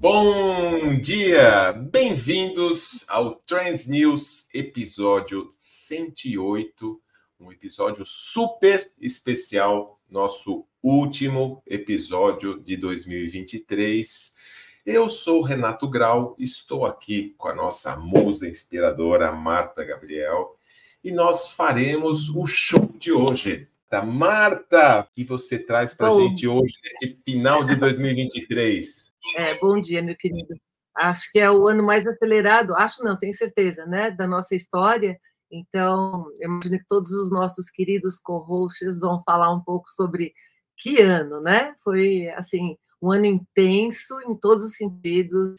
Bom dia! Bem-vindos ao Trends News, episódio 108, um episódio super especial, nosso último episódio de 2023. Eu sou Renato Grau, estou aqui com a nossa musa inspiradora, Marta Gabriel, e nós faremos o show de hoje. Da Marta, que você traz para a gente hoje, nesse final de 2023? É, bom dia, meu querido. Acho que é o ano mais acelerado, acho não, tenho certeza, né, da nossa história. Então, eu imagino que todos os nossos queridos co-hosts vão falar um pouco sobre que ano, né? Foi, assim, um ano intenso em todos os sentidos,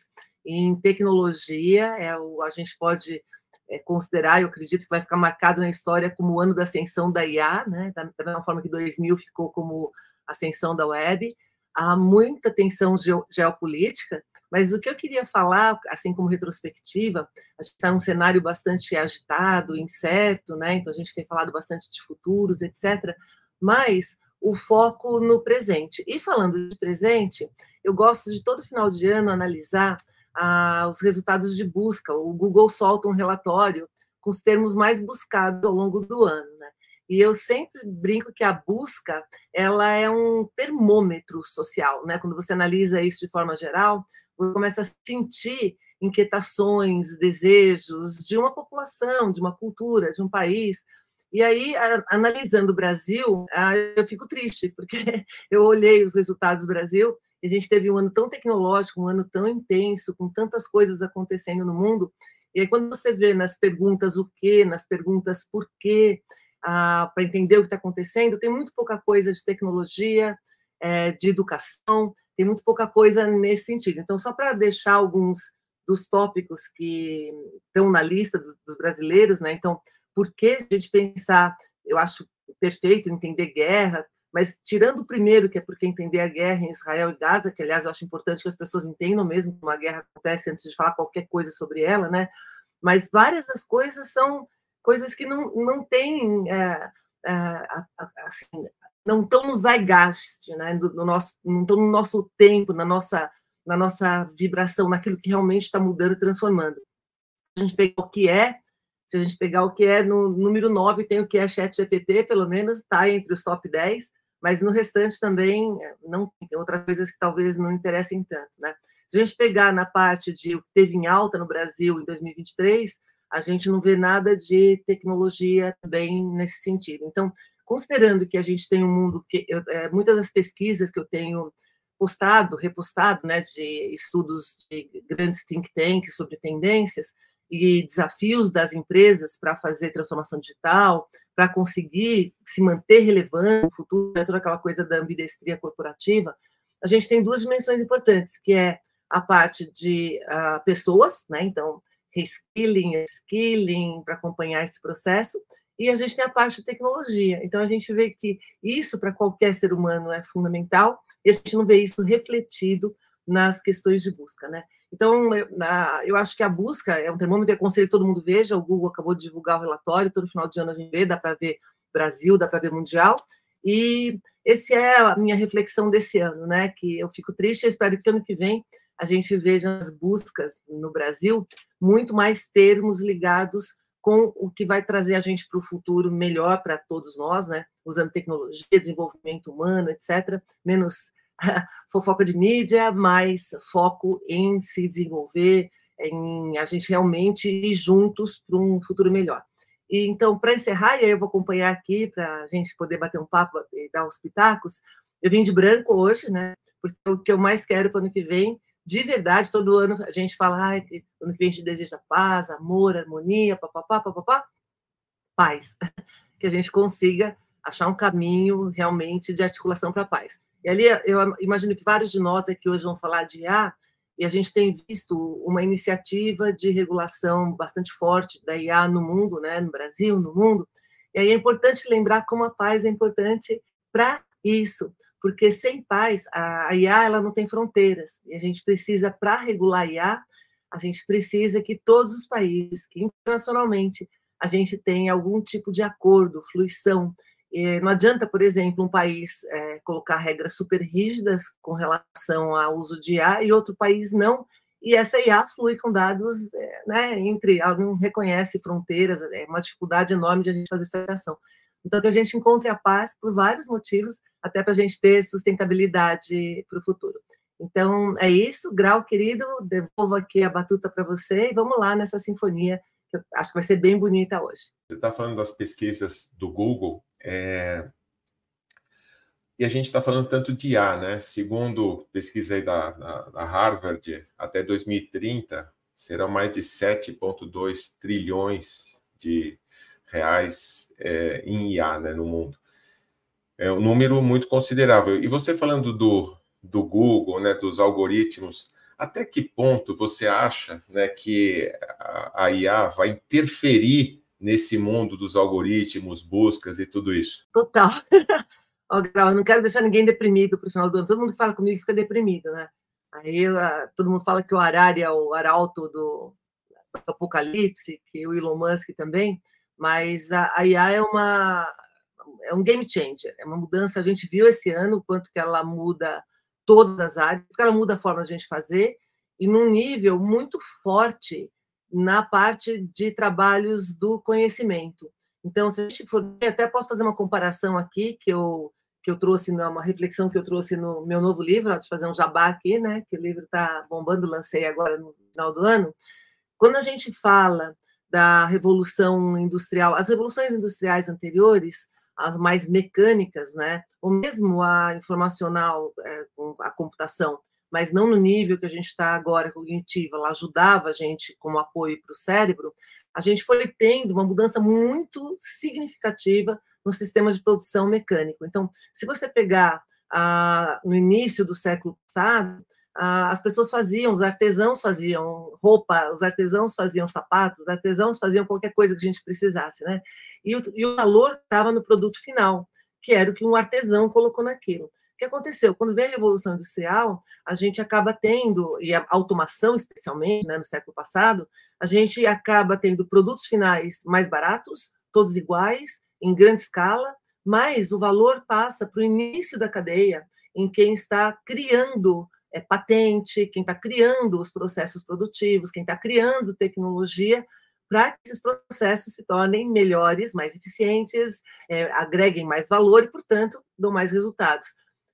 em tecnologia, é o, a gente pode é, considerar, eu acredito que vai ficar marcado na história como o ano da ascensão da IA, né? Da, da mesma forma que 2000 ficou como ascensão da web há muita tensão geopolítica, mas o que eu queria falar, assim como retrospectiva, a gente está num cenário bastante agitado, incerto, né? Então a gente tem falado bastante de futuros, etc. Mas o foco no presente. E falando de presente, eu gosto de todo final de ano analisar ah, os resultados de busca. O Google solta um relatório com os termos mais buscados ao longo do ano. Né? E eu sempre brinco que a busca ela é um termômetro social, né? Quando você analisa isso de forma geral, você começa a sentir inquietações, desejos de uma população, de uma cultura, de um país. E aí, analisando o Brasil, eu fico triste, porque eu olhei os resultados do Brasil e a gente teve um ano tão tecnológico, um ano tão intenso, com tantas coisas acontecendo no mundo. E aí, quando você vê nas perguntas o quê, nas perguntas por quê, para entender o que está acontecendo. Tem muito pouca coisa de tecnologia, é, de educação, tem muito pouca coisa nesse sentido. Então, só para deixar alguns dos tópicos que estão na lista dos brasileiros, né? Então, por que a gente pensar, eu acho perfeito entender guerra, mas tirando o primeiro, que é porque entender a guerra em Israel e Gaza, que aliás eu acho importante que as pessoas entendam mesmo que uma guerra acontece antes de falar qualquer coisa sobre ela, né? Mas várias das coisas são coisas que não, não têm, é, é, assim, não estão no zeitgeist, né? no nosso, não estão no nosso tempo, na nossa, na nossa vibração, naquilo que realmente está mudando e transformando. Se a gente pegar o que é, se a gente pegar o que é, no número 9 tem o que é chat GPT, pelo menos está entre os top 10, mas no restante também é, não tem outras coisas que talvez não interessem tanto, né? Se a gente pegar na parte de o que teve em alta no Brasil em 2023, a gente não vê nada de tecnologia também nesse sentido. Então, considerando que a gente tem um mundo que eu, é, muitas das pesquisas que eu tenho postado, repostado, né, de estudos de grandes think tanks sobre tendências e desafios das empresas para fazer transformação digital, para conseguir se manter relevante no futuro, né, toda aquela coisa da ambidestria corporativa, a gente tem duas dimensões importantes, que é a parte de uh, pessoas, né? Então, reskilling, skilling, para acompanhar esse processo. E a gente tem a parte de tecnologia. Então, a gente vê que isso, para qualquer ser humano, é fundamental, e a gente não vê isso refletido nas questões de busca, né? Então, eu, acho que a busca é um termômetro, eu aconselho que todo mundo veja, o Google acabou de divulgar o relatório, todo final de ano a gente vê, dá para ver Brasil, dá para ver Mundial, e esse é a minha reflexão desse ano, né? Que eu fico triste, espero que ano que vem a gente veja as buscas no Brasil muito mais termos ligados com o que vai trazer a gente para o futuro melhor para todos nós, né? Usando tecnologia, desenvolvimento humano, etc. Menos fofoca de mídia, mais foco em se desenvolver, em a gente realmente ir juntos para um futuro melhor. E, então, para encerrar, e aí eu vou acompanhar aqui para a gente poder bater um papo e dar os pitacos, eu vim de branco hoje, né? Porque o que eu mais quero para o ano que vem de verdade, todo ano a gente fala, ai, ano que vem a gente deseja paz, amor, harmonia, papapá, papapá, paz. Que a gente consiga achar um caminho realmente de articulação para a paz. E ali eu imagino que vários de nós aqui hoje vão falar de IA, e a gente tem visto uma iniciativa de regulação bastante forte da IA no mundo, né, no Brasil, no mundo. E aí é importante lembrar como a paz é importante para isso, porque sem paz, a IA ela não tem fronteiras, e a gente precisa, para regular a IA, a gente precisa que todos os países, que internacionalmente a gente tenha algum tipo de acordo, fluição, E não adianta, por exemplo, um país é, colocar regras super rígidas com relação ao uso de IA e outro país não, e essa IA flui com dados, é, né, entre, ela não reconhece fronteiras, é uma dificuldade enorme de a gente fazer essa ação. Então, que a gente encontre a paz por vários motivos, até para a gente ter sustentabilidade para o futuro. Então, é isso, Grau, querido, devolvo aqui a batuta para você e vamos lá nessa sinfonia, que eu acho que vai ser bem bonita hoje. Você está falando das pesquisas do Google, é... e a gente está falando tanto de IA, né? Segundo pesquisa aí da, da, da Harvard, até 2030 serão mais de 7,2 trilhões de reais é, em IA né, no mundo. É um número muito considerável. E você falando do, do Google, né, dos algoritmos, até que ponto você acha né, que a, a IA vai interferir nesse mundo dos algoritmos, buscas e tudo isso? Total. Grau, eu não quero deixar ninguém deprimido para o final do ano. Todo mundo fala comigo fica deprimido, né? Aí todo mundo fala que o Arari é o arauto do, do apocalipse, que o Elon Musk também, mas a, a IA é uma é um game changer, é uma mudança. A gente viu esse ano o quanto que ela muda todas as áreas, porque ela muda a forma de a gente fazer e num nível muito forte na parte de trabalhos do conhecimento. Então, se a gente for, até posso fazer uma comparação aqui que eu que eu trouxe uma reflexão que eu trouxe no meu novo livro, antes de fazer um jabá aqui, né? Que o livro está bombando, lancei agora no final do ano. Quando a gente fala da revolução industrial, as revoluções industriais anteriores, as mais mecânicas, né? Ou mesmo a informacional, é, a computação, mas não no nível que a gente está agora cognitiva, ela ajudava a gente como apoio para o cérebro. A gente foi tendo uma mudança muito significativa no sistema de produção mecânico. Então, se você pegar ah, no início do século passado, as pessoas faziam, os artesãos faziam roupa, os artesãos faziam sapatos, os artesãos faziam qualquer coisa que a gente precisasse, né? E o, e o valor estava no produto final, que era o que um artesão colocou naquilo. O que aconteceu? Quando veio a Revolução Industrial, a gente acaba tendo, e a automação especialmente, né, no século passado, a gente acaba tendo produtos finais mais baratos, todos iguais, em grande escala, mas o valor passa para o início da cadeia, em quem está criando é, patente, quem está criando os processos produtivos, quem está criando tecnologia para que esses processos se tornem melhores, mais eficientes, é, agreguem mais valor e, portanto, dão mais resultados.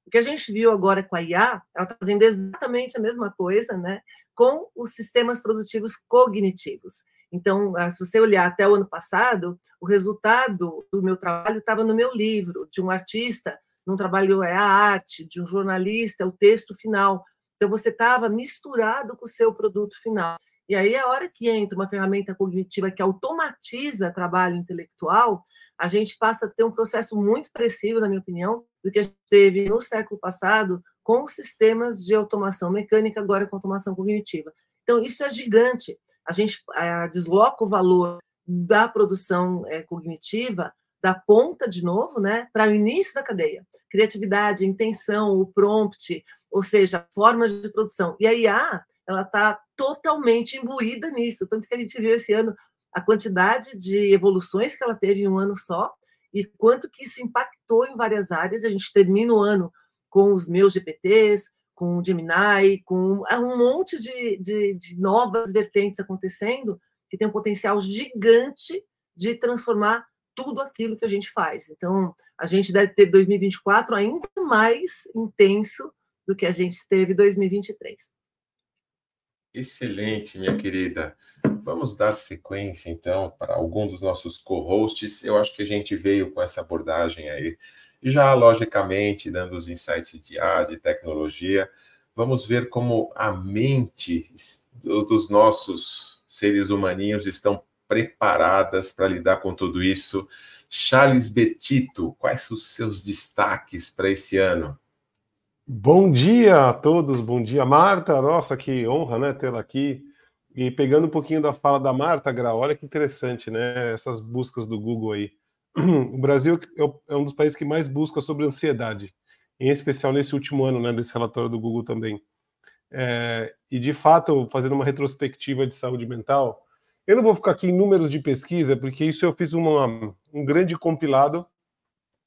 O que a gente viu agora com a IA, ela está fazendo exatamente a mesma coisa, né, com os sistemas produtivos cognitivos. Então, ah, se você olhar até o ano passado, o resultado do meu trabalho estava no meu livro, de um artista num trabalho é a arte, de um jornalista, é o texto final. Então, você estava misturado com o seu produto final. E aí, a hora que entra uma ferramenta cognitiva que automatiza trabalho intelectual, a gente passa a ter um processo muito parecido, na minha opinião, do que a gente teve no século passado com sistemas de automação mecânica, agora com automação cognitiva. Então, isso é gigante. A gente é, desloca o valor da produção é, cognitiva da ponta, de novo, né, para o início da cadeia criatividade, intenção, o prompt, ou seja, formas de produção. E a IA, ela está totalmente imbuída nisso, tanto que a gente viu esse ano a quantidade de evoluções que ela teve em um ano só e quanto que isso impactou em várias áreas. A gente termina o ano com os meus GPTs, com o Gemini, com um monte de, de, de novas vertentes acontecendo que tem um potencial gigante de transformar tudo aquilo que a gente faz. Então, a gente deve ter 2024 ainda mais intenso do que a gente teve 2023. Excelente, minha querida. Vamos dar sequência, então, para algum dos nossos co-hosts. Eu acho que a gente veio com essa abordagem aí, já logicamente dando os insights de ar, de tecnologia. Vamos ver como a mente dos nossos seres humaninhos estão preparadas para lidar com tudo isso. Charles Betito, quais os seus destaques para esse ano? Bom dia a todos, bom dia, Marta. Nossa, que honra, né, tê-la aqui. E pegando um pouquinho da fala da Marta, Gra, olha que interessante, né? Essas buscas do Google aí. O Brasil é, é um dos países que mais busca sobre ansiedade, em especial nesse último ano, né, desse relatório do Google também. É, e de fato, fazendo uma retrospectiva de saúde mental, eu não vou ficar aqui em números de pesquisa, porque isso eu fiz uma, um grande compilado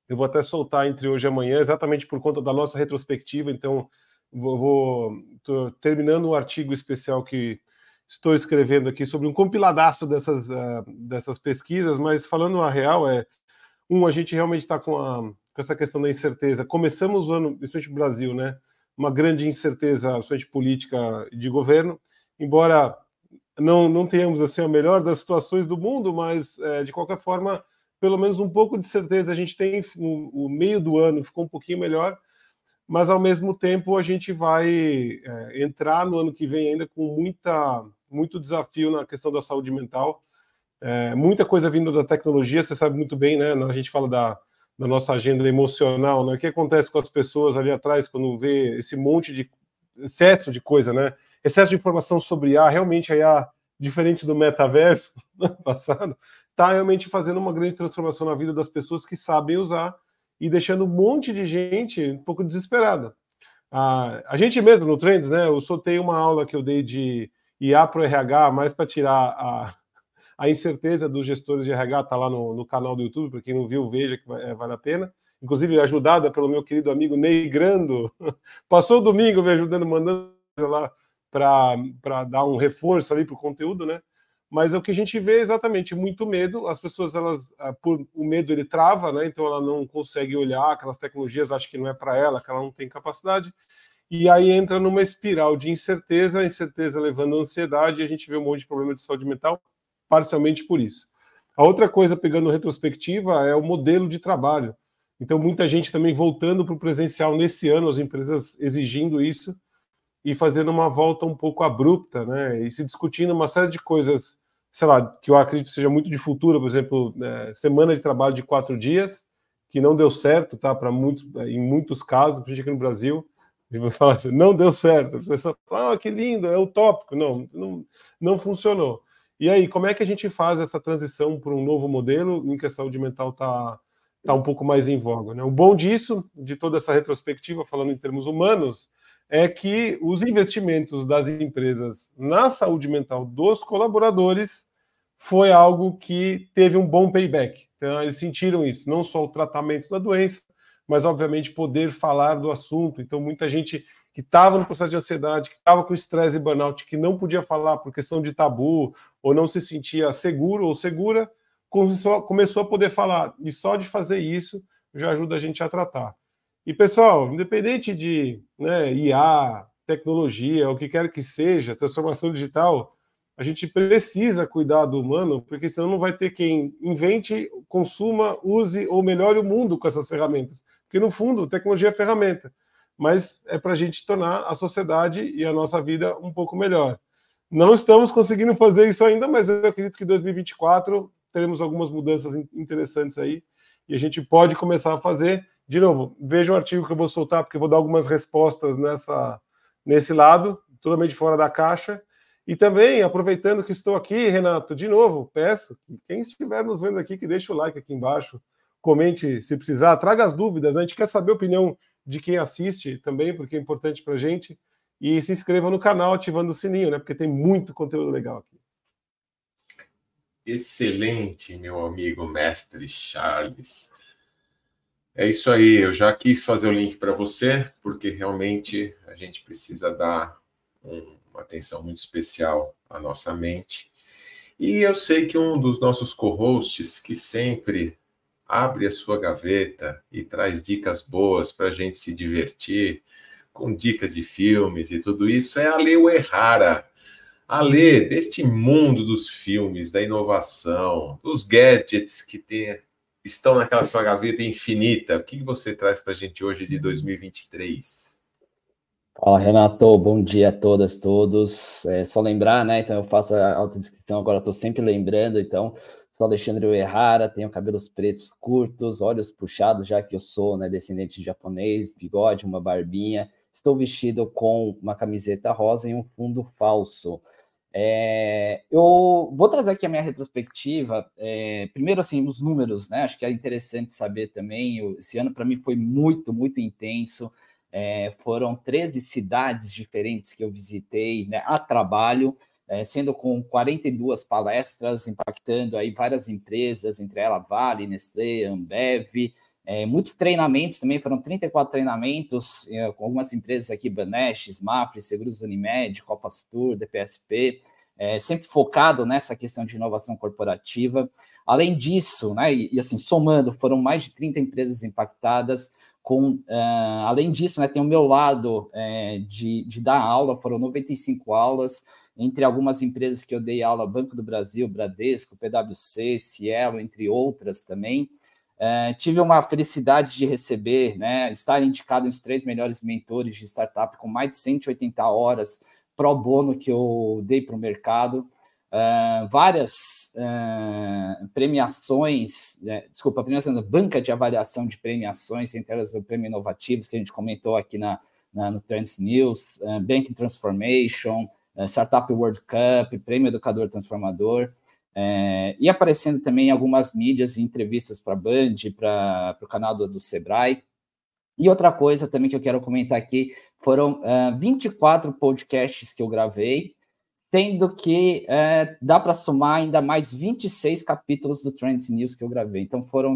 Eu vou até soltar entre hoje e amanhã, exatamente por conta da nossa retrospectiva. Então, vou, terminando um artigo especial que estou escrevendo aqui sobre um compiladaço dessas, uh, dessas pesquisas, mas falando a real, é um, a gente realmente está com, com essa questão da incerteza. Começamos o ano, principalmente no Brasil, né? Uma grande incerteza, principalmente política de governo, embora não, não tenhamos assim a melhor das situações do mundo, mas é, de qualquer forma, pelo menos um pouco de certeza a gente tem. O, o, meio do ano ficou um pouquinho melhor, mas ao mesmo tempo a gente vai é, entrar no ano que vem ainda com muita, muito desafio na questão da saúde mental. É, muita coisa vindo da tecnologia, você sabe muito bem, né? A gente fala da, da nossa agenda emocional, né? O que acontece com as pessoas ali atrás quando vê esse monte de excesso de coisa, né? Excesso de informação sobre IA, realmente a IA, diferente do metaverso no passado, está realmente fazendo uma grande transformação na vida das pessoas que sabem usar e deixando um monte de gente um pouco desesperada. A, a gente mesmo no Trends, né? Eu soltei uma aula que eu dei de IA para o RH, mais para tirar a, a incerteza dos gestores de RH, está lá no, no, canal do YouTube, para quem não viu, veja que é, vale a pena. Inclusive, ajudada pelo meu querido amigo Ney Grando. Passou o domingo me ajudando, mandando lá para dar um reforço ali para o conteúdo, né? Mas é o que a gente vê exatamente muito medo. As pessoas, elas, ah, por o medo ele trava, né? Então ela não consegue olhar aquelas tecnologias, acha que não é para ela, que ela não tem capacidade. E aí entra numa espiral de incerteza, incerteza levando à ansiedade, e a gente vê um monte de problema de saúde mental, parcialmente por isso. A outra coisa, pegando retrospectiva, é o modelo de trabalho. Então, muita gente também voltando para o presencial nesse ano, as empresas exigindo isso e fazendo uma volta um pouco abrupta, né? E se discutindo uma série de coisas, sei lá, que eu acredito seja muito de futuro, por exemplo, é, semana de trabalho de quatro dias, que não deu certo, tá? Para muitos, em muitos casos, gente aqui no Brasil, falar assim, não deu certo. A pessoa fala, ah, que lindo, é utópico. Não, não, não funcionou. E aí, como é que a gente faz essa transição para um novo modelo em que a saúde mental está tá um pouco mais em voga? Né? O bom disso, de toda essa retrospectiva, falando em termos humanos, é que os investimentos das empresas na saúde mental dos colaboradores foi algo que teve um bom payback. Então, eles sentiram isso, não só o tratamento da doença, mas, obviamente, poder falar do assunto. Então, muita gente que estava no processo de ansiedade, que estava com estresse e burnout, que não podia falar por questão de tabu, ou não se sentia seguro ou segura, começou, começou a poder falar. E só de fazer isso já ajuda a gente a tratar. E, pessoal, independente de né, IA, tecnologia, o que quer que seja, transformação digital, a gente precisa cuidar do humano, porque senão não vai ter quem invente, consuma, use ou melhore o mundo com essas ferramentas. Porque, no fundo, tecnologia é ferramenta, mas é para a gente tornar a sociedade e a nossa vida um pouco melhor. Não estamos conseguindo fazer isso ainda, mas eu acredito que em 2024 teremos algumas mudanças interessantes aí e a gente pode começar a fazer de novo, veja o artigo que eu vou soltar, porque eu vou dar algumas respostas nessa, nesse lado, totalmente fora da caixa. E também, aproveitando que estou aqui, Renato, de novo, peço que quem estiver nos vendo aqui, que deixe o like aqui embaixo, comente se precisar, traga as dúvidas, né? a gente quer saber a opinião de quem assiste também, porque é importante para a gente. E se inscreva no canal ativando o sininho, né? Porque tem muito conteúdo legal aqui. Excelente, meu amigo mestre Charles. É isso aí, eu já quis fazer o link para você, porque realmente a gente precisa dar um, uma atenção muito especial à nossa mente. E eu sei que um dos nossos co-hosts, que sempre abre a sua gaveta e traz dicas boas para a gente se divertir, com dicas de filmes e tudo isso, é a Leo Errara. A Lê, deste mundo dos filmes, da inovação, dos gadgets que tem estão naquela sua gaveta infinita. O que você traz para a gente hoje de 2023? Fala, Renato. Bom dia a todas, todos. É só lembrar, né? Então, eu faço a autodescrição agora, estou sempre lembrando. Então, sou Alexandre Uehara, tenho cabelos pretos curtos, olhos puxados, já que eu sou né, descendente de japonês, bigode, uma barbinha. Estou vestido com uma camiseta rosa e um fundo falso. É, eu vou trazer aqui a minha retrospectiva. É, primeiro, assim, os números, né? Acho que é interessante saber também. Eu, esse ano, para mim, foi muito, muito intenso. É, foram 13 cidades diferentes que eu visitei né, a trabalho, é, sendo com 42 palestras, impactando aí várias empresas, entre elas Vale, Nestlé, Ambev, É, muitos treinamentos também, foram 34 treinamentos é, com algumas empresas aqui, Banesh, Smafre, Seguros Unimed, Copas Tour, DPSP, é, sempre focado nessa questão de inovação corporativa. Além disso, né, e, e assim, somando, foram mais de 30 empresas impactadas, com, uh, além disso, né, tem o meu lado é, de, de dar aula, foram 95 aulas, entre algumas empresas que eu dei aula, Banco do Brasil, Bradesco, PwC, Cielo, entre outras também. Uh, tive uma felicidade de receber, né, estar indicado nos três melhores mentores de startup com mais de 180 horas pro bono que eu dei para o mercado. Uh, várias uh, premiações, né, desculpa, premiação, banca de avaliação de premiações, entre elas o Prêmio Inovativos, que a gente comentou aqui na, na no Trends News, uh, Banking Transformation, Startup World Cup, Prêmio Educador Transformador, e aparecendo também em algumas mídias e entrevistas para a Band, para o canal do, do Sebrae. E outra coisa também que eu quero comentar aqui, foram 24 podcasts que eu gravei, tendo que é, dá para somar ainda mais 26 capítulos do Trends News que eu gravei. Então foram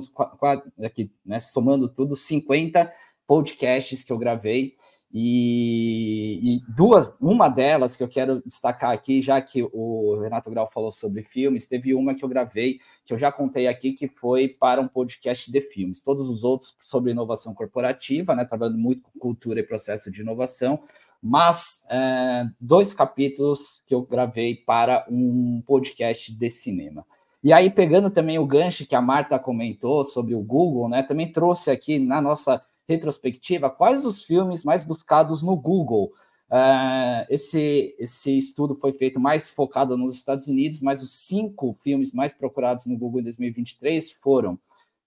aqui, né, somando tudo, 50 podcasts que eu gravei. E, e, duas, uma delas que eu quero destacar aqui, já que o Renato Grau falou sobre filmes, teve uma que eu gravei, que eu já contei aqui, que foi para um podcast de filmes. Todos os outros sobre inovação corporativa, né, trabalhando muito com cultura e processo de inovação, mas é, dois capítulos que eu gravei para um podcast de cinema. E aí, pegando também o gancho que a Marta comentou sobre o Google, né, também trouxe aqui na nossa retrospectiva quais os filmes mais buscados no Google. Uh, esse, esse estudo foi feito mais focado nos Estados Unidos, mas os cinco filmes mais procurados no Google em 2023 foram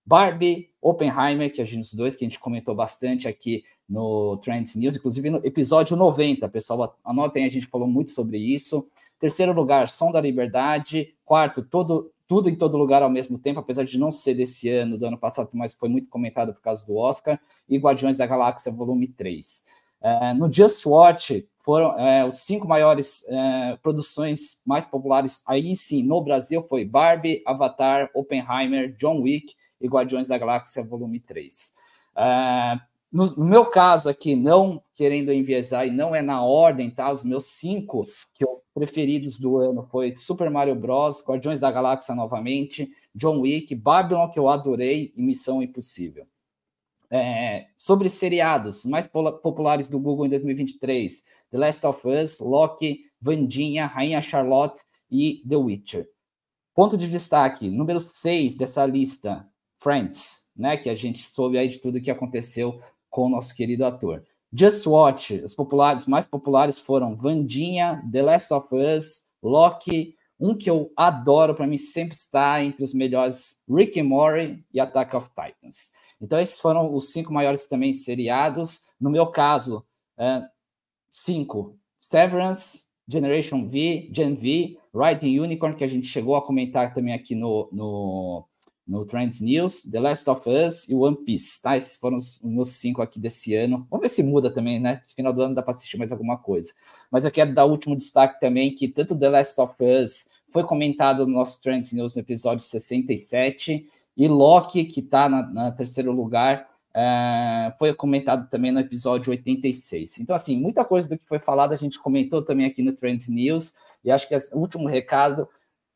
Barbie, Oppenheimer, que a gente, os dois que a gente comentou bastante aqui no Trends News, inclusive no episódio 90, pessoal, anotem, a gente falou muito sobre isso. Terceiro lugar, Som da Liberdade. Quarto, todo, Tudo em Todo Lugar ao mesmo tempo, apesar de não ser desse ano, do ano passado, mas foi muito comentado por causa do Oscar. E Guardiões da Galáxia, volume 3. É, no Just Watch, foram é, os cinco maiores é, produções mais populares aí sim no Brasil foi Barbie, Avatar, Oppenheimer, John Wick e Guardiões da Galáxia volume 3. No, no, meu caso aqui, não querendo enviesar e não é na ordem, tá? Os meus cinco que eu, preferidos do ano foi Super Mario Bros, Guardiões da Galáxia novamente, John Wick, Babylon, que eu adorei, e Missão Impossível. É, sobre seriados mais populares do Google em 2023, The Last of Us, Loki, Vandinha, Rainha Charlotte e The Witcher. Ponto de destaque, número 6 dessa lista, Friends, né, que a gente soube aí de tudo que aconteceu com o nosso querido ator. Just Watch, os populares, mais populares foram Vandinha, The Last of Us, Loki, um que eu adoro, para mim sempre está entre os melhores, Rick and Morty e Attack of Titans. Então esses foram os cinco maiores também seriados. No meu caso, é, cinco, Severance, Generation V, Gen V, Riding Unicorn, que a gente chegou a comentar também aqui no, no no Trends News, The Last of Us e One Piece, tá? Esses foram os meus cinco aqui desse ano. Vamos ver se muda também, né? Final do ano dá para assistir mais alguma coisa. Mas eu quero dar o último destaque também, que tanto The Last of Us foi comentado no nosso Trends News no episódio 67, e Loki, que está na, na, terceiro lugar, uh, foi comentado também no episódio 86. Então, assim, muita coisa do que foi falado a gente comentou também aqui no Trends News, e acho que o último recado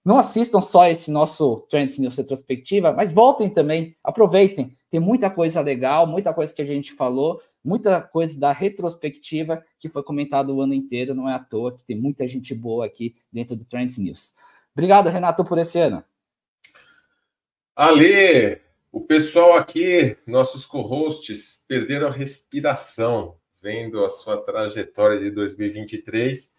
não assistam só esse nosso Trends News retrospectiva, mas voltem também, aproveitem. Tem muita coisa legal, muita coisa que a gente falou, muita coisa da retrospectiva que foi comentado o ano inteiro, não é à toa que tem muita gente boa aqui dentro do Trends News. Obrigado, Renato, por esse ano. Ale, o pessoal aqui, nossos co-hosts, perderam a respiração vendo a sua trajetória de 2023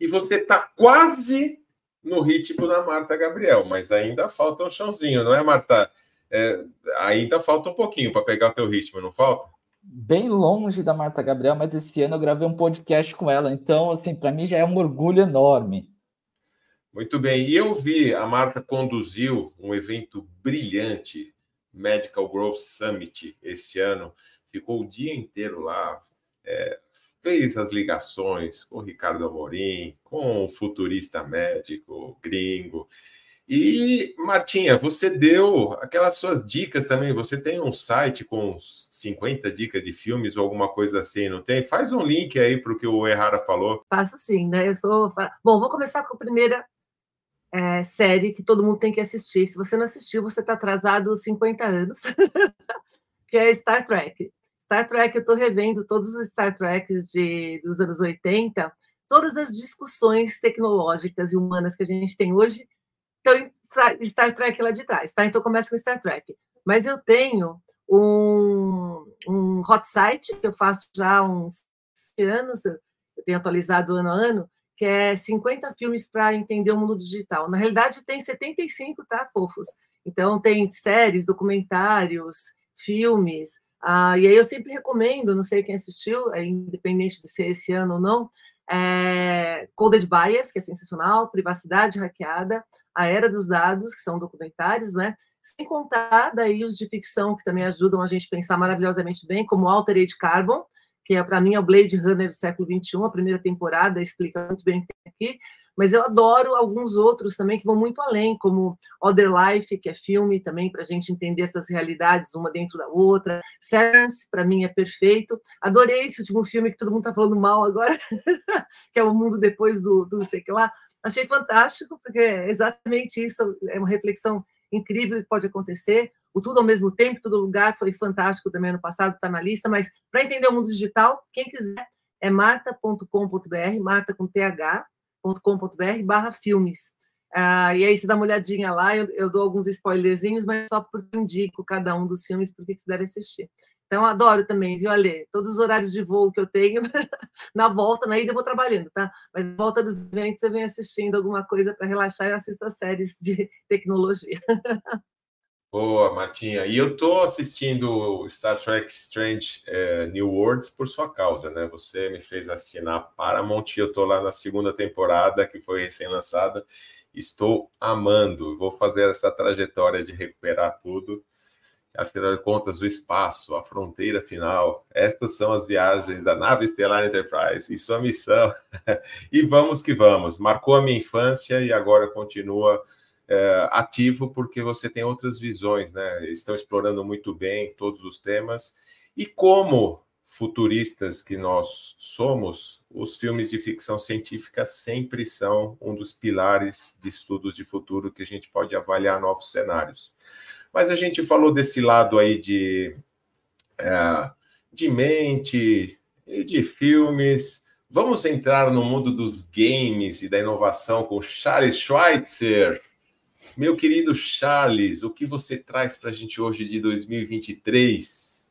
e você está quase no ritmo da Marta Gabriel, mas ainda falta um chãozinho, não é, Marta? É, ainda falta um pouquinho para pegar o teu ritmo, não falta? Bem longe da Marta Gabriel, mas esse ano eu gravei um podcast com ela, então, assim, para mim já é um orgulho enorme. Muito bem, e eu vi, a Marta conduziu um evento brilhante, Medical Growth Summit, esse ano, ficou o dia inteiro lá, é, fez as ligações com Ricardo Amorim, com o futurista médico gringo, E, Martinha, você deu aquelas suas dicas também. Você tem um site com 50 dicas de filmes ou alguma coisa assim, não tem? Faz um link aí para o que o Errara falou. Faço sim, né? Eu sou. Bom, vou começar com a primeira é, série que todo mundo tem que assistir. Se você não assistiu, você está atrasado 50 anos, que é Star Trek. Star Trek, eu estou revendo todos os Star Treks de, dos anos 80, todas as discussões tecnológicas e humanas que a gente tem hoje então, Star Trek lá de trás, tá? Então começa com Star Trek. Mas eu tenho um, um hot site que eu faço já há uns anos, eu tenho atualizado ano a ano, que é 50 filmes para entender o mundo digital. Na realidade, tem 75, tá, fofos? Então, tem séries, documentários, filmes. Ah, e aí eu sempre recomendo, não sei quem assistiu, é independente de ser esse ano ou não, é, Coded Bias, que é sensacional, Privacidade Hackeada, A Era dos Dados, que são documentários, né? Sem contar daí os de ficção, que também ajudam a gente a pensar maravilhosamente bem, como Altered Carbon, que é para mim é o Blade Runner do século XXI, a primeira temporada explica muito bem o que tem aqui, mas eu adoro alguns outros também que vão muito além, como Other Life, que é filme também para a gente entender essas realidades uma dentro da outra. Severance, para mim, é perfeito. Adorei esse último filme que todo mundo está falando mal agora, que é O Mundo Depois do, do sei que lá. Achei fantástico, porque é exatamente isso, é uma reflexão incrível que pode acontecer. O Tudo ao Mesmo Tempo, Todo Lugar, foi fantástico também ano passado, está na lista, mas para entender o mundo digital, quem quiser, é marta.com.br, marta com TH, com.br barra filmes. Ah, e aí você dá uma olhadinha lá, eu, eu, dou alguns spoilerzinhos, mas só porque indico cada um dos filmes porque você deve assistir. Então, adoro também, viu, Ale? Todos os horários de voo que eu tenho, na volta, na ida eu vou trabalhando, tá? Mas na volta dos eventos eu venho assistindo alguma coisa para relaxar e assisto as séries de tecnologia. Boa, Martinha. E eu estou assistindo Star Trek Strange é, New Worlds por sua causa, né? Você me fez assinar Paramount e eu estou lá na segunda temporada, que foi recém-lançada. Estou amando. Vou fazer essa trajetória de recuperar tudo. Afinal de contas, o espaço, a fronteira final. Estas são as viagens da nave Estelar Enterprise e sua missão. e vamos que vamos. Marcou a minha infância e agora continua é, ativo porque você tem outras visões, né? Estão explorando muito bem todos os temas. E como futuristas que nós somos, os filmes de ficção científica sempre são um dos pilares de estudos de futuro que a gente pode avaliar novos cenários. Mas a gente falou desse lado aí de, é, de mente e de filmes. Vamos entrar no mundo dos games e da inovação com Charles Schweitzer. Meu querido Charles, o que você traz para a gente hoje de 2023?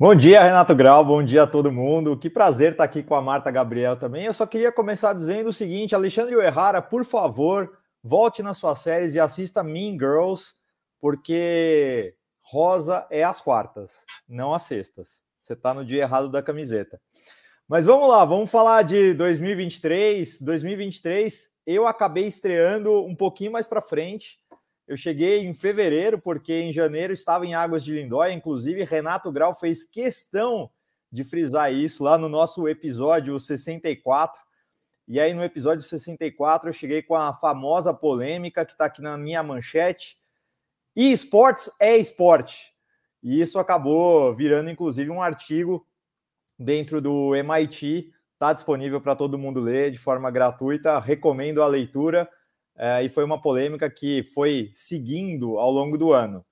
Bom dia, Renato Grau, bom dia a todo mundo. Que prazer estar aqui com a Marta Gabriel também. Eu só queria começar dizendo o seguinte: Alexandre O'Hara, por favor, volte nas suas séries e assista Mean Girls, porque rosa é às quartas, não às sextas. Você está no dia errado da camiseta. Mas vamos lá, vamos falar de 2023. 2023 eu acabei estreando um pouquinho mais para frente. Eu cheguei em fevereiro, porque em janeiro estava em Águas de Lindóia. Inclusive, Renato Grau fez questão de frisar isso lá no nosso episódio 64. E aí, no episódio 64, eu cheguei com a famosa polêmica que está aqui na minha manchete. E esportes é esporte. E isso acabou virando, inclusive, um artigo dentro do MIT Está disponível para todo mundo ler de forma gratuita. Recomendo a leitura. É, e foi uma polêmica que foi seguindo ao longo do ano.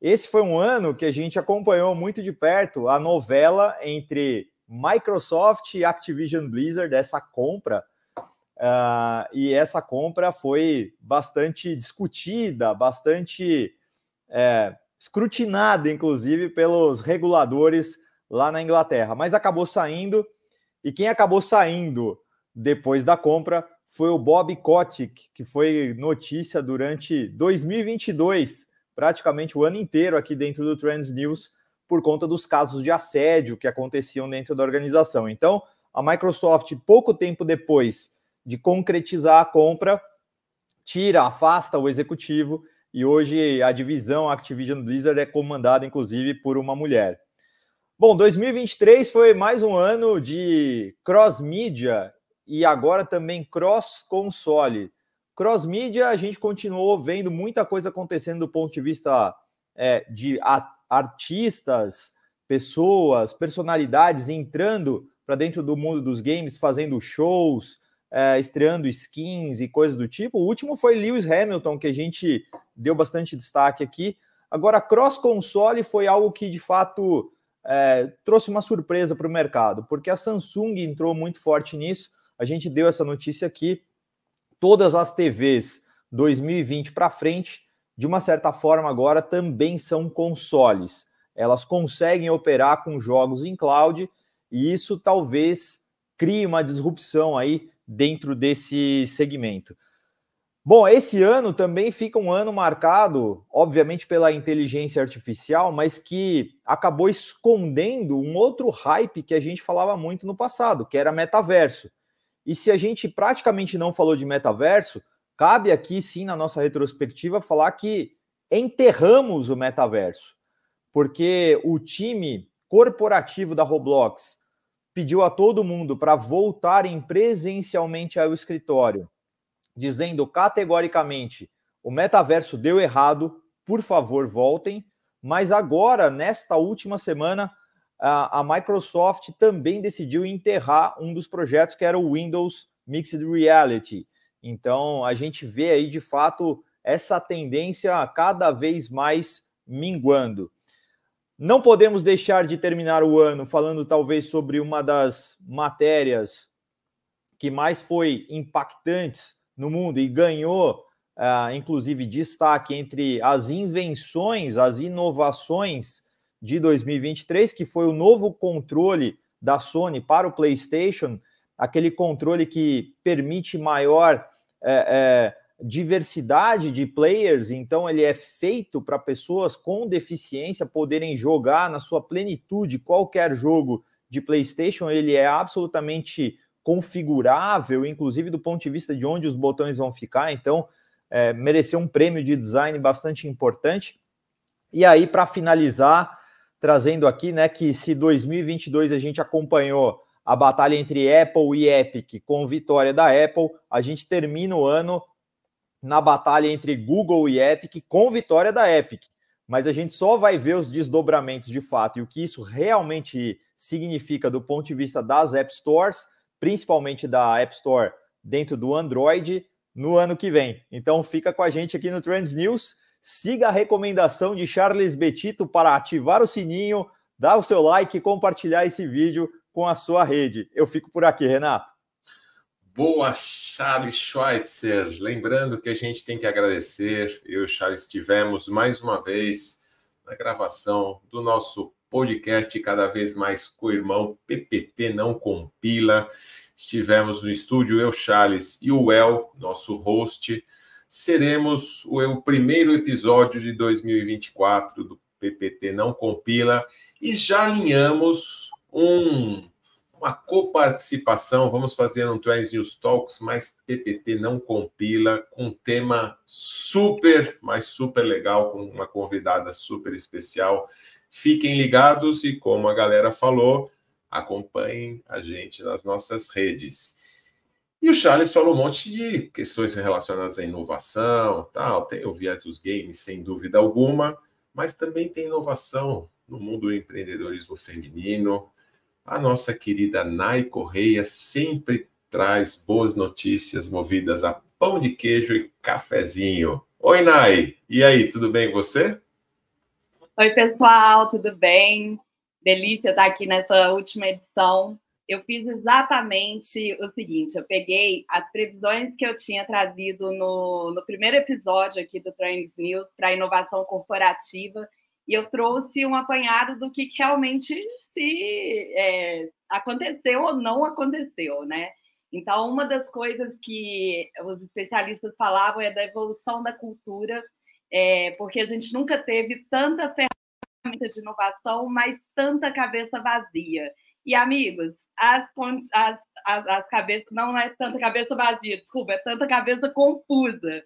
Esse foi um ano que a gente acompanhou muito de perto a novela entre Microsoft e Activision Blizzard, essa compra. Uh, e essa compra foi bastante discutida, bastante é, escrutinada, inclusive, pelos reguladores lá na Inglaterra, mas acabou saindo e quem acabou saindo depois da compra foi o Bob Kotick, que foi notícia durante 2022, praticamente o ano inteiro aqui dentro do Trends News, por conta dos casos de assédio que aconteciam dentro da organização. Então, a Microsoft, pouco tempo depois de concretizar a compra, tira, afasta o executivo e hoje a divisão Activision Blizzard é comandada, inclusive, por uma mulher. Bom, 2023 foi mais um ano de cross-mídia e agora também cross-console. Cross-mídia, a gente continuou vendo muita coisa acontecendo do ponto de vista é, de artistas, pessoas, personalidades entrando para dentro do mundo dos games, fazendo shows, é, estreando skins e coisas do tipo. O último foi Lewis Hamilton, que a gente deu bastante destaque aqui. Agora, cross-console foi algo que, de fato, é, trouxe uma surpresa para o mercado, porque a Samsung entrou muito forte nisso. A gente deu essa notícia aqui. Todas as TVs 2020 para frente, de uma certa forma, agora também são consoles. Elas conseguem operar com jogos em cloud e isso talvez crie uma disrupção aí dentro desse segmento. Bom, esse ano também fica um ano marcado, obviamente, pela inteligência artificial, mas que acabou escondendo um outro hype que a gente falava muito no passado, que era metaverso. E se a gente praticamente não falou de metaverso, cabe aqui sim, na nossa retrospectiva, falar que enterramos o metaverso, porque o time corporativo da Roblox pediu a todo mundo para voltarem presencialmente ao escritório dizendo categoricamente: o metaverso deu errado, por favor, voltem. Mas agora, nesta última semana, a, Microsoft também decidiu enterrar um dos projetos que era o Windows Mixed Reality. Então, a gente vê aí de fato essa tendência cada vez mais minguando. Não podemos deixar de terminar o ano falando talvez sobre uma das matérias que mais foi impactantes no mundo e ganhou, uh, inclusive, destaque entre as invenções, as inovações de 2023, que foi o novo controle da Sony para o PlayStation, aquele controle que permite maior é, é, diversidade de players, então ele é feito para pessoas com deficiência poderem jogar na sua plenitude qualquer jogo de PlayStation, ele é absolutamente configurável, inclusive do ponto de vista de onde os botões vão ficar. Então, é, mereceu um prêmio de design bastante importante. E aí, para finalizar, trazendo aqui, né, que se 2022 a gente acompanhou a batalha entre Apple e Epic com vitória da Apple, a gente termina o ano na batalha entre Google e Epic com vitória da Epic. Mas a gente só vai ver os desdobramentos de fato e o que isso realmente significa do ponto de vista das App Stores principalmente da App Store dentro do Android no ano que vem. Então fica com a gente aqui no Trends News. Siga a recomendação de Charles Betito para ativar o sininho, dar o seu like e compartilhar esse vídeo com a sua rede. Eu fico por aqui, Renato. Boa, Charles Schweitzer. Lembrando que a gente tem que agradecer. Eu e Charles estivemos mais uma vez na gravação do nosso podcast cada vez mais com o irmão PPT Não Compila. Estivemos no estúdio, eu, Charles e o El, nosso host. Seremos o, o primeiro episódio de 2024 do PPT Não Compila e já alinhamos um, uma coparticipação. Vamos fazer um Trends News Talks, mas PPT Não Compila, com um tema super, mas super legal, com uma convidada super especial Fiquem ligados e, como a galera falou, acompanhem a gente nas nossas redes. E o Charles falou um monte de questões relacionadas à inovação, tal. Tem o viés dos games, sem dúvida alguma, mas também tem inovação no mundo do empreendedorismo feminino. A nossa querida Nai Correia sempre traz boas notícias movidas a pão de queijo e cafezinho. Oi, Nai. E aí, tudo bem com você? Oi, pessoal, tudo bem? Delícia estar aqui nessa última edição. Eu fiz exatamente o seguinte: eu peguei as previsões que eu tinha trazido no, no primeiro episódio aqui do Trends News para inovação corporativa e eu trouxe um apanhado do que realmente se é, aconteceu ou não aconteceu, né? Então, uma das coisas que os especialistas falavam é da evolução da cultura é, porque a gente nunca teve tanta ferramenta de inovação, mas tanta cabeça vazia. E, amigos, as, as, as, as cabeças, não é tanta cabeça vazia, desculpa, é tanta cabeça confusa.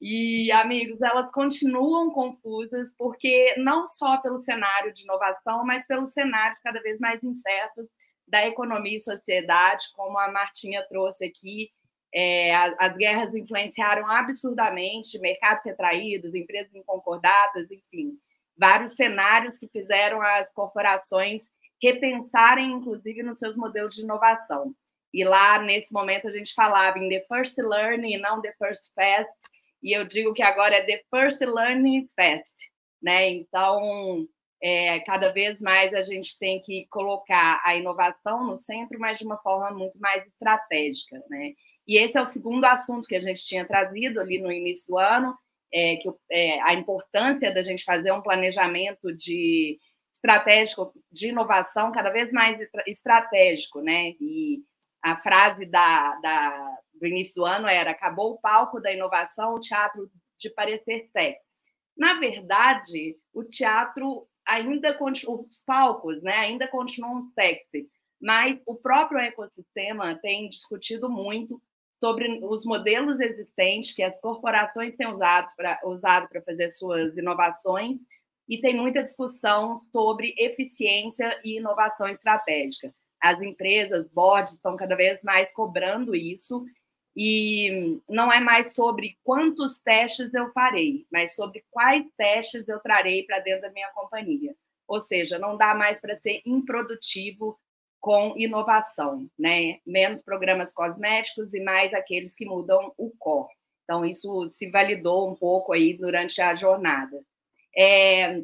E, amigos, elas continuam confusas, porque não só pelo cenário de inovação, mas pelos cenários cada vez mais incertos da economia e sociedade, como a Martinha trouxe aqui, É, as guerras influenciaram absurdamente mercados retraídos, empresas inconcordadas, enfim, vários cenários que fizeram as corporações repensarem, inclusive, nos seus modelos de inovação. E lá, nesse momento, a gente falava em the first learning e não the first fast, e eu digo que agora é the first learning fast, né? Então, é, cada vez mais a gente tem que colocar a inovação no centro, mas de uma forma muito mais estratégica, né? E esse é o segundo assunto que a gente tinha trazido ali no início do ano, é, que é, a importância da gente fazer um planejamento de estratégico de inovação cada vez mais estratégico, né? E a frase da, da, do início do ano era: acabou o palco da inovação, o teatro de parecer sexy. Na verdade, o teatro ainda os palcos, né? Ainda continuam sexy, mas o próprio ecossistema tem discutido muito sobre os modelos existentes que as corporações têm usado para usado fazer suas inovações e tem muita discussão sobre eficiência e inovação estratégica. As empresas, boards estão cada vez mais cobrando isso e não é mais sobre quantos testes eu farei, mas sobre quais testes eu trarei para dentro da minha companhia. Ou seja, não dá mais para ser improdutivo com inovação, né? Menos programas cosméticos e mais aqueles que mudam o core. Então, isso se validou um pouco aí durante a jornada. É,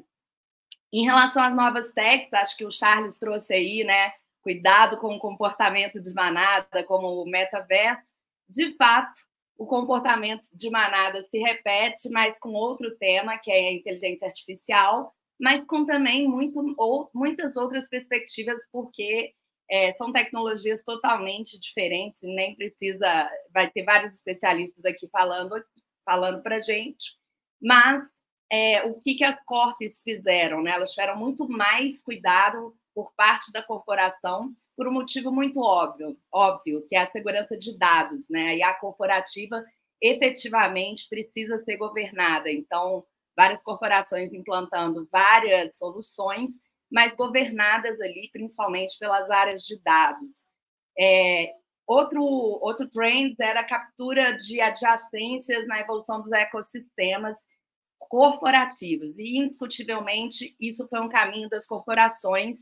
em relação às novas techs, acho que o Charles trouxe aí, né? Cuidado com o comportamento de manada, como o metaverso. De fato, o comportamento de manada se repete, mas com outro tema, que é a inteligência artificial, mas com também muito, ou, muitas outras perspectivas, porque é, são tecnologias totalmente diferentes, nem precisa, vai ter vários especialistas aqui falando falando para gente, mas é, o que, que as corpes fizeram? Né? Elas tiveram muito mais cuidado por parte da corporação por um motivo muito óbvio, óbvio, que é a segurança de dados, né? E a corporativa efetivamente precisa ser governada. Então, várias corporações implantando várias soluções mas governadas ali principalmente pelas áreas de dados. É, outro, outro trend era a captura de adjacências na evolução dos ecossistemas corporativos, e indiscutivelmente isso foi um caminho das corporações,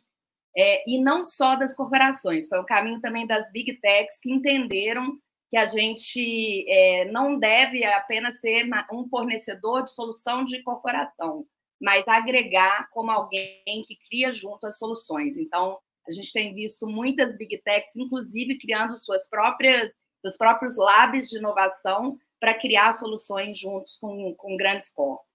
é, e não só das corporações, foi um caminho também das big techs que entenderam que a gente é, não deve apenas ser um fornecedor de solução de corporação, mas agregar como alguém que cria junto as soluções. Então, a gente tem visto muitas big techs, inclusive criando suas próprias, seus próprios labs de inovação para criar soluções juntos com, com grandes corpos.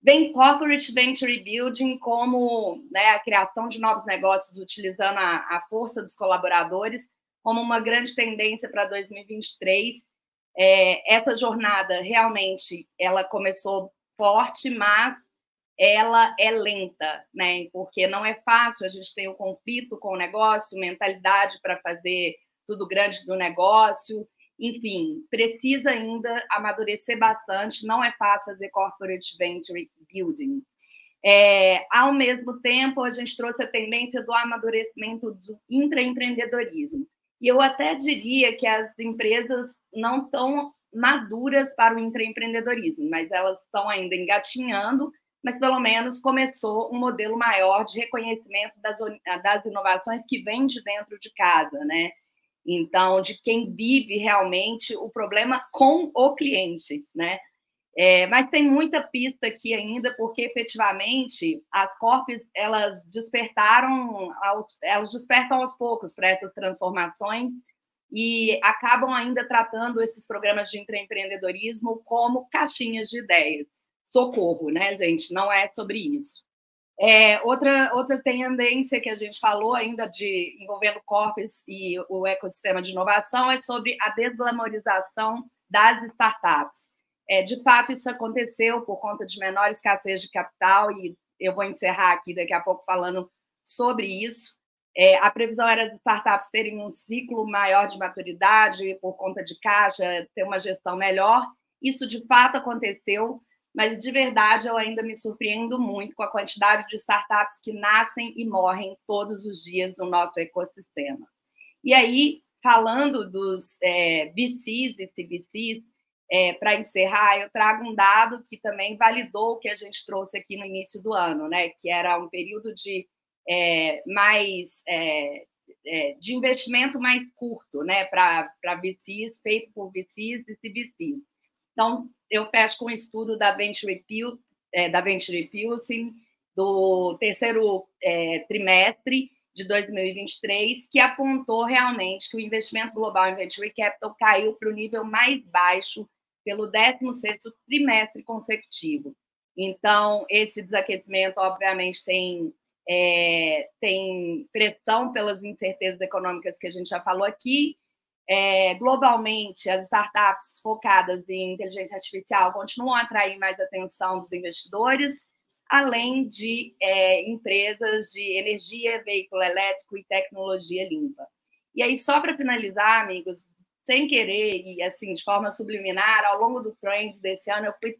Vem corporate venture building como né, a criação de novos negócios utilizando a, a força dos colaboradores como uma grande tendência para 2023. É, essa jornada realmente ela começou forte, mas ela é lenta, né? Porque não é fácil, a gente tem um conflito com o negócio, mentalidade para fazer tudo grande do negócio, enfim, precisa ainda amadurecer bastante, não é fácil fazer corporate venture building. É, ao mesmo tempo, a gente trouxe a tendência do amadurecimento do intraempreendedorismo. E eu até diria que as empresas não estão maduras para o intraempreendedorismo, mas elas estão ainda engatinhando mas pelo menos começou um modelo maior de reconhecimento das, das inovações que vem de dentro de casa, né? Então, de quem vive realmente o problema com o cliente, né? É, mas tem muita pista aqui ainda, porque efetivamente as corpos elas despertaram, aos, elas despertam aos poucos para essas transformações e acabam ainda tratando esses programas de empreendedorismo como caixinhas de ideias socorro, né, gente? Não é sobre isso. É, outra, outra tendência que a gente falou ainda de envolvendo corpos e o ecossistema de inovação é sobre a desglamorização das startups. É, de fato, isso aconteceu por conta de menor escassez de capital, e eu vou encerrar aqui daqui a pouco falando sobre isso. É, a previsão era as startups terem um ciclo maior de maturidade por conta de caixa, ter uma gestão melhor. Isso de fato aconteceu, mas de verdade eu ainda me surpreendo muito com a quantidade de startups que nascem e morrem todos os dias no nosso ecossistema. E aí, falando dos é, VCs e CBCs, é, para encerrar, eu trago um dado que também validou o que a gente trouxe aqui no início do ano, né? Que era um período de é, mais é, é de investimento mais curto, né? Para VCs, feito por VCs e CBCs. Então, eu fecho com um estudo da Venture, é, da Venture Pulsing do terceiro é, trimestre de 2023, que apontou realmente que o investimento global em venture capital caiu para o nível mais baixo pelo 16º trimestre consecutivo. Então, esse desaquecimento, obviamente, tem, é, tem pressão pelas incertezas econômicas que a gente já falou aqui. É, globalmente, as startups focadas em inteligência artificial continuam a atrair mais atenção dos investidores, além de é, empresas de energia, veículo elétrico e tecnologia limpa. E aí, só para finalizar, amigos, sem querer e assim de forma subliminar, ao longo do Trends desse ano, eu fui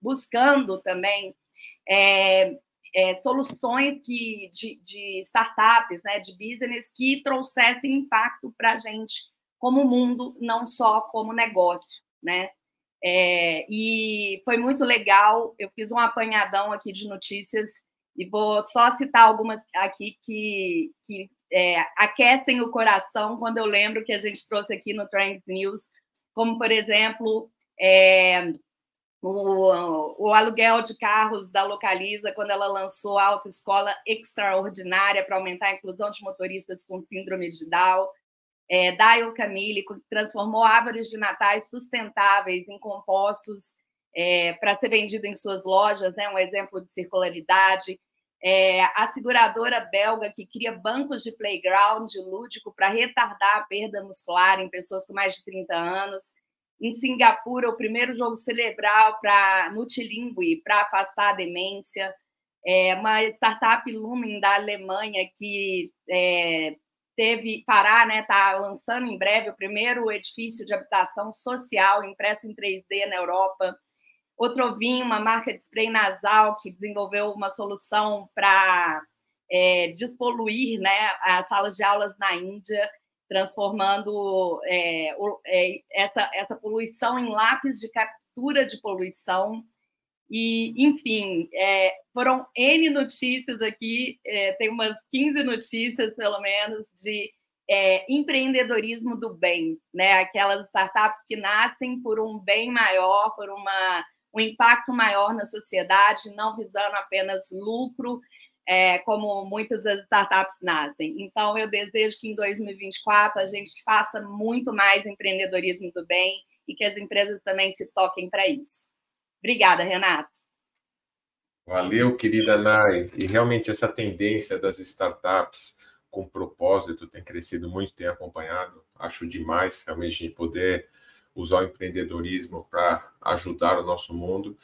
buscando também é, é, soluções que, de, de, startups, né, de business, que trouxessem impacto para a gente como mundo, não só como negócio, né? É, e foi muito legal. Eu fiz um apanhadão aqui de notícias e vou só citar algumas aqui que, que é, aquecem o coração quando eu lembro que a gente trouxe aqui no Trends News, como, por exemplo, é, o, o, aluguel de carros da Localiza, quando ela lançou a autoescola extraordinária para aumentar a inclusão de motoristas com síndrome de Down é, Daio Camille, transformou árvores de natais sustentáveis em compostos é, para ser vendido em suas lojas, né, um exemplo de circularidade. É, a seguradora belga que cria bancos de playground lúdico para retardar a perda muscular em pessoas com mais de 30 anos. Em Singapura, o primeiro jogo cerebral para multilingüe para afastar a demência. É, uma startup Lumen da Alemanha que é, teve Pará, né, está lançando em breve o primeiro edifício de habitação social impresso em 3D na Europa. Outrovin, uma marca de spray nasal que desenvolveu uma solução para é, despoluir né, as salas de aulas na Índia, transformando é, o, é, essa, essa poluição em lápis de captura de poluição. E, enfim, é, foram N notícias aqui, é, tem umas 15 notícias, pelo menos, de é, empreendedorismo do bem, né? Aquelas startups que nascem por um bem maior, por uma, um impacto maior na sociedade, não visando apenas lucro, é, como muitas das startups nascem. Então, eu desejo que em 2024 a gente faça muito mais empreendedorismo do bem e que as empresas também se toquem para isso. Obrigada, Renato. Valeu, querida Nai. E realmente essa tendência das startups com propósito tem crescido muito, tem acompanhado. Acho demais realmente poder usar o empreendedorismo para ajudar o nosso mundo.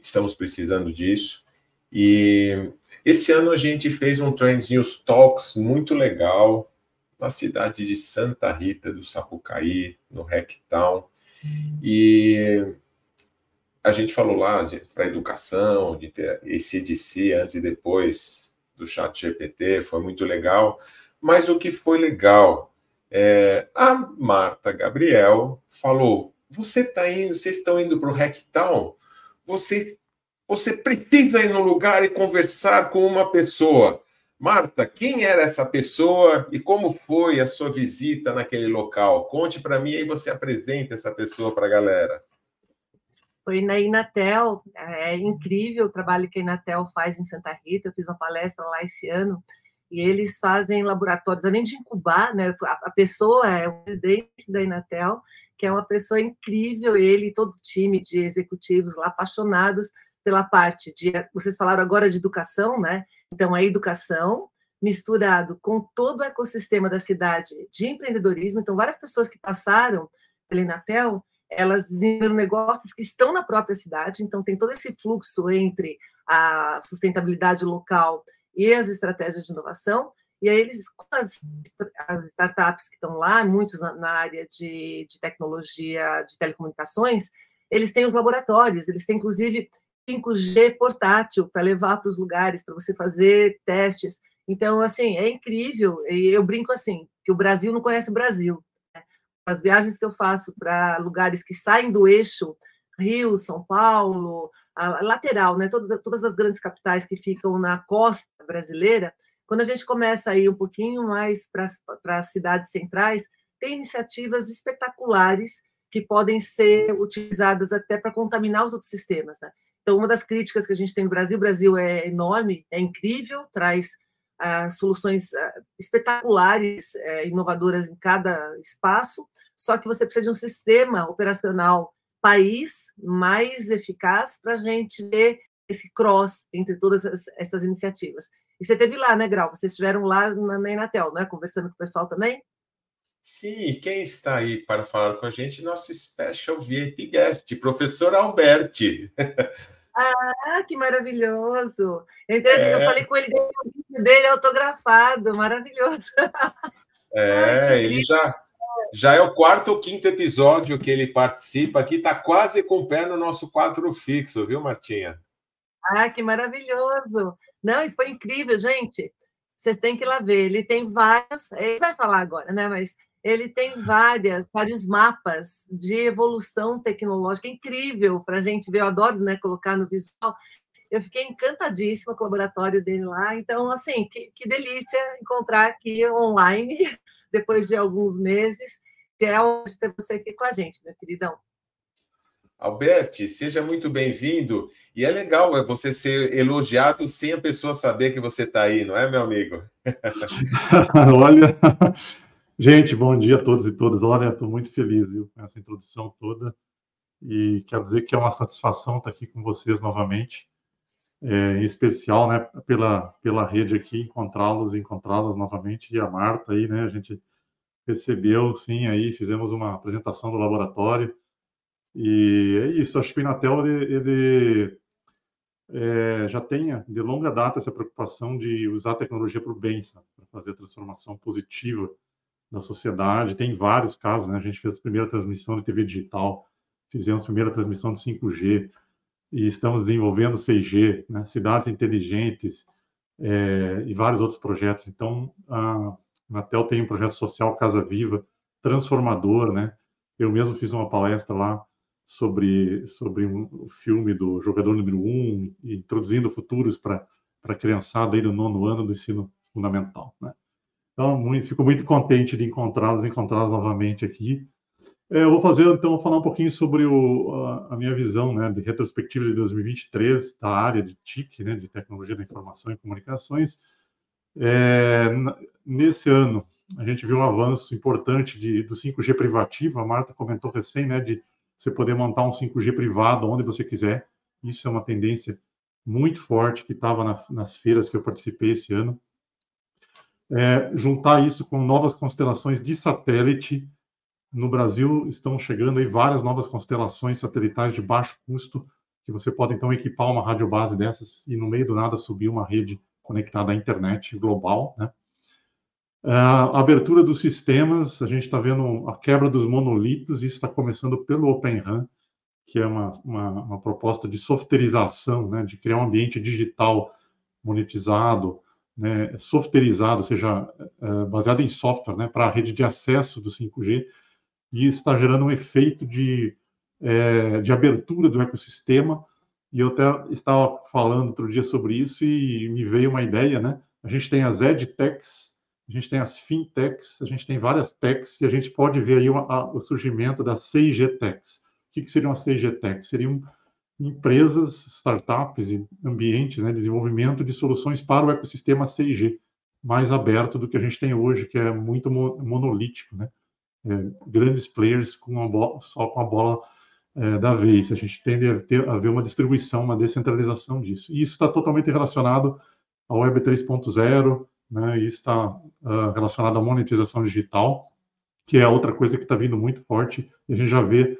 Estamos precisando disso. E esse ano a gente fez um Trends News Talks muito legal na cidade de Santa Rita do Sapucaí, no Hacktown. E a gente falou lá para educação, de ter esse ECDC antes e depois do chat GPT, foi muito legal. Mas o que foi legal, é, a Marta Gabriel falou: você tá indo, vocês estão indo para o Hacktown, você, você precisa ir no lugar e conversar com uma pessoa. Marta, quem era essa pessoa e como foi a sua visita naquele local? Conte para mim e você apresenta essa pessoa para a galera foi na Inatel, é incrível o trabalho que a Inatel faz em Santa Rita, eu fiz uma palestra lá esse ano, e eles fazem laboratórios, além de incubar, né, a pessoa é o presidente da Inatel, que é uma pessoa incrível, ele e todo o time de executivos lá apaixonados pela parte de, vocês falaram agora de educação, né? Então, a educação misturado com todo o ecossistema da cidade de empreendedorismo, então várias pessoas que passaram pela Inatel elas desenvolveram negócios que estão na própria cidade, então tem todo esse fluxo entre a sustentabilidade local e as estratégias de inovação. E aí eles, as, as startups que estão lá, muitos na, na área de, de, tecnologia, de telecomunicações, eles têm os laboratórios, eles têm inclusive 5G portátil para levar para os lugares, para você fazer testes. Então, assim, é incrível. E eu brinco assim, que o Brasil não conhece o Brasil as viagens que eu faço para lugares que saem do eixo Rio, São Paulo, a lateral, né? Todas, as grandes capitais que ficam na costa brasileira, quando a gente começa a ir um pouquinho mais para as cidades centrais, tem iniciativas espetaculares que podem ser utilizadas até para contaminar os outros sistemas. Né? Então, uma das críticas que a gente tem no Brasil, o Brasil é enorme, é incrível, traz ah, soluções ah, espetaculares, eh, inovadoras em cada espaço, só que você precisa de um sistema operacional país mais eficaz para a gente ter esse cross entre todas essas iniciativas. E você teve lá, né, Grau? Vocês estiveram lá na, na Inatel, né? Conversando com o pessoal também? Sim, quem está aí para falar com a gente? Nosso special VIP guest, professor Alberti. Ah, que maravilhoso! Eu, é. eu falei com ele, o dele autografado, maravilhoso. É, Ai, ele já, já é o quarto ou quinto episódio que ele participa aqui, está quase com o pé no nosso quadro fixo, viu, Martinha? Ah, que maravilhoso! Não, e foi incrível, gente. Vocês têm que ir lá ver. Ele tem vários, ele vai falar agora, né? Mas ele tem várias, vários mapas de evolução tecnológica incrível para a gente ver. Eu adoro né, colocar no visual. Eu fiquei encantadíssima com o laboratório dele lá. Então, assim, que, que delícia encontrar aqui online, depois de alguns meses, que é onde ter você aqui com a gente, meu queridão. Alberti, seja muito bem-vindo. E é legal é você ser elogiado sem a pessoa saber que você está aí, não é, meu amigo? Olha, gente, bom dia a todos e todas. Olha, estou muito feliz viu, com essa introdução toda. E quero dizer que é uma satisfação estar aqui com vocês novamente. É, em especial, né, pela, pela rede aqui, encontrá-los, encontrá-las novamente. E a Marta aí, né, a gente recebeu, sim, aí fizemos uma apresentação do laboratório e é isso, acho que o Inatel ele, ele é, já tem de longa data essa preocupação de usar a tecnologia para o bem, para fazer a transformação positiva da sociedade. Tem vários casos, né? A gente fez a primeira transmissão de TV digital, fizemos a primeira transmissão de 5G e estamos desenvolvendo 6G, né? cidades inteligentes é, e vários outros projetos. Então, a Inatel tem um projeto social Casa Viva, transformador, né? Eu mesmo fiz uma palestra lá sobre, sobre um filme do jogador número um, introduzindo futuros para a criançada aí do nono ano do ensino fundamental. Né? Então, muito, fico muito contente de encontrá-los, encontrá-los novamente aqui. É, eu vou fazer, então, falar um pouquinho sobre o, a, a, minha visão né, de retrospectiva de 2023 da área de TIC, né, de Tecnologia da Informação e Comunicações. É, nesse ano, a gente viu um avanço importante de, do 5G privativo, a Marta comentou recém, né, de você poder montar um 5G privado onde você quiser. Isso é uma tendência muito forte que estava na, nas feiras que eu participei esse ano. É, juntar isso com novas constelações de satélite. No Brasil estão chegando aí várias novas constelações satelitais de baixo custo, que você pode então equipar uma radiobase dessas e no meio do nada subir uma rede conectada à internet global, né? A abertura dos sistemas, a gente está vendo a quebra dos monolitos, isso está começando pelo Open RAN, que é uma, uma, uma, proposta de softwareização, né, de criar um ambiente digital monetizado, né, softwareizado, ou seja, é, baseado em software, né, para a rede de acesso do 5G, e está gerando um efeito de, é, de abertura do ecossistema, e eu até estava falando outro dia sobre isso e me veio uma ideia, né, a gente tem as EdTechs, a gente tem as fintechs, a gente tem várias techs, e a gente pode ver aí a, o surgimento das 6G techs. O que, que seriam as 6G techs? Seriam empresas, startups e ambientes, né, desenvolvimento de soluções para o ecossistema 6G, mais aberto do que a gente tem hoje, que é muito monolítico, né? É, grandes players com bola, só com a bola é, da vez. A gente tende a, ter, a ver uma distribuição, uma descentralização disso. E isso está totalmente relacionado ao Web 3.0, né, e está uh, relacionado à monetização digital, que é outra coisa que está vindo muito forte, a gente já vê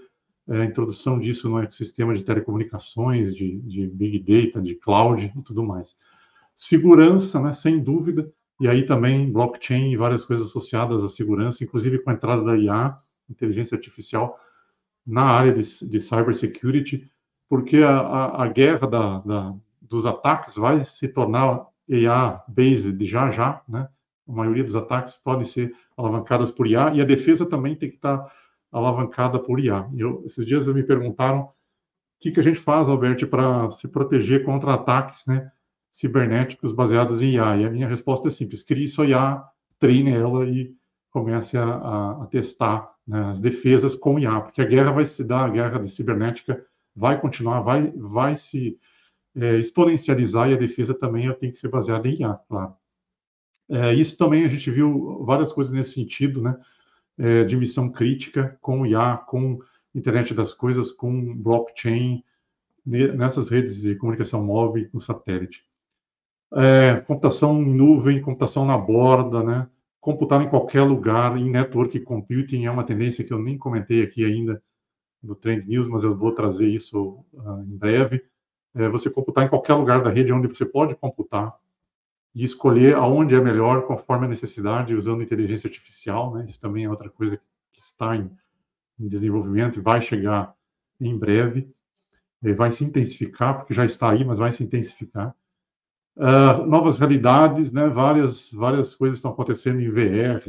é, a introdução disso no ecossistema de telecomunicações, de, de Big Data, de cloud e tudo mais. Segurança, né, sem dúvida, e aí também blockchain e várias coisas associadas à segurança, inclusive com a entrada da IA, inteligência artificial, na área de, de cybersecurity, porque a, a, a guerra da, da, dos ataques vai se tornar AI based já já, né? A maioria dos ataques podem ser alavancadas por IA e a defesa também tem que estar alavancada por IA. Eu, esses dias me perguntaram o que, que a gente faz, Alberto, para se proteger contra ataques né, cibernéticos baseados em IA. E a minha resposta é simples: crie sua IA, treine ela e comece a, a, a testar né, as defesas com IA, porque a guerra vai se dar, a guerra cibernética vai continuar, vai, vai se é, exponencializar e a defesa também tem que ser baseada em IA, claro. É, isso também a gente viu várias coisas nesse sentido, né? É, de missão crítica com IA, com internet das coisas, com blockchain, nessas redes de comunicação móvel com satélite. É, computação em nuvem, computação na borda, né? computar em qualquer lugar, em network computing é uma tendência que eu nem comentei aqui ainda no Trend News, mas eu vou trazer isso uh, em breve. É você computar em qualquer lugar da rede onde você pode computar, e escolher aonde é melhor conforme a necessidade, usando inteligência artificial, né? Isso também é outra coisa que está em, em desenvolvimento e vai chegar em breve. E vai se intensificar, porque já está aí, mas vai se intensificar. Uh, novas realidades, né? Várias, várias coisas estão acontecendo em VR,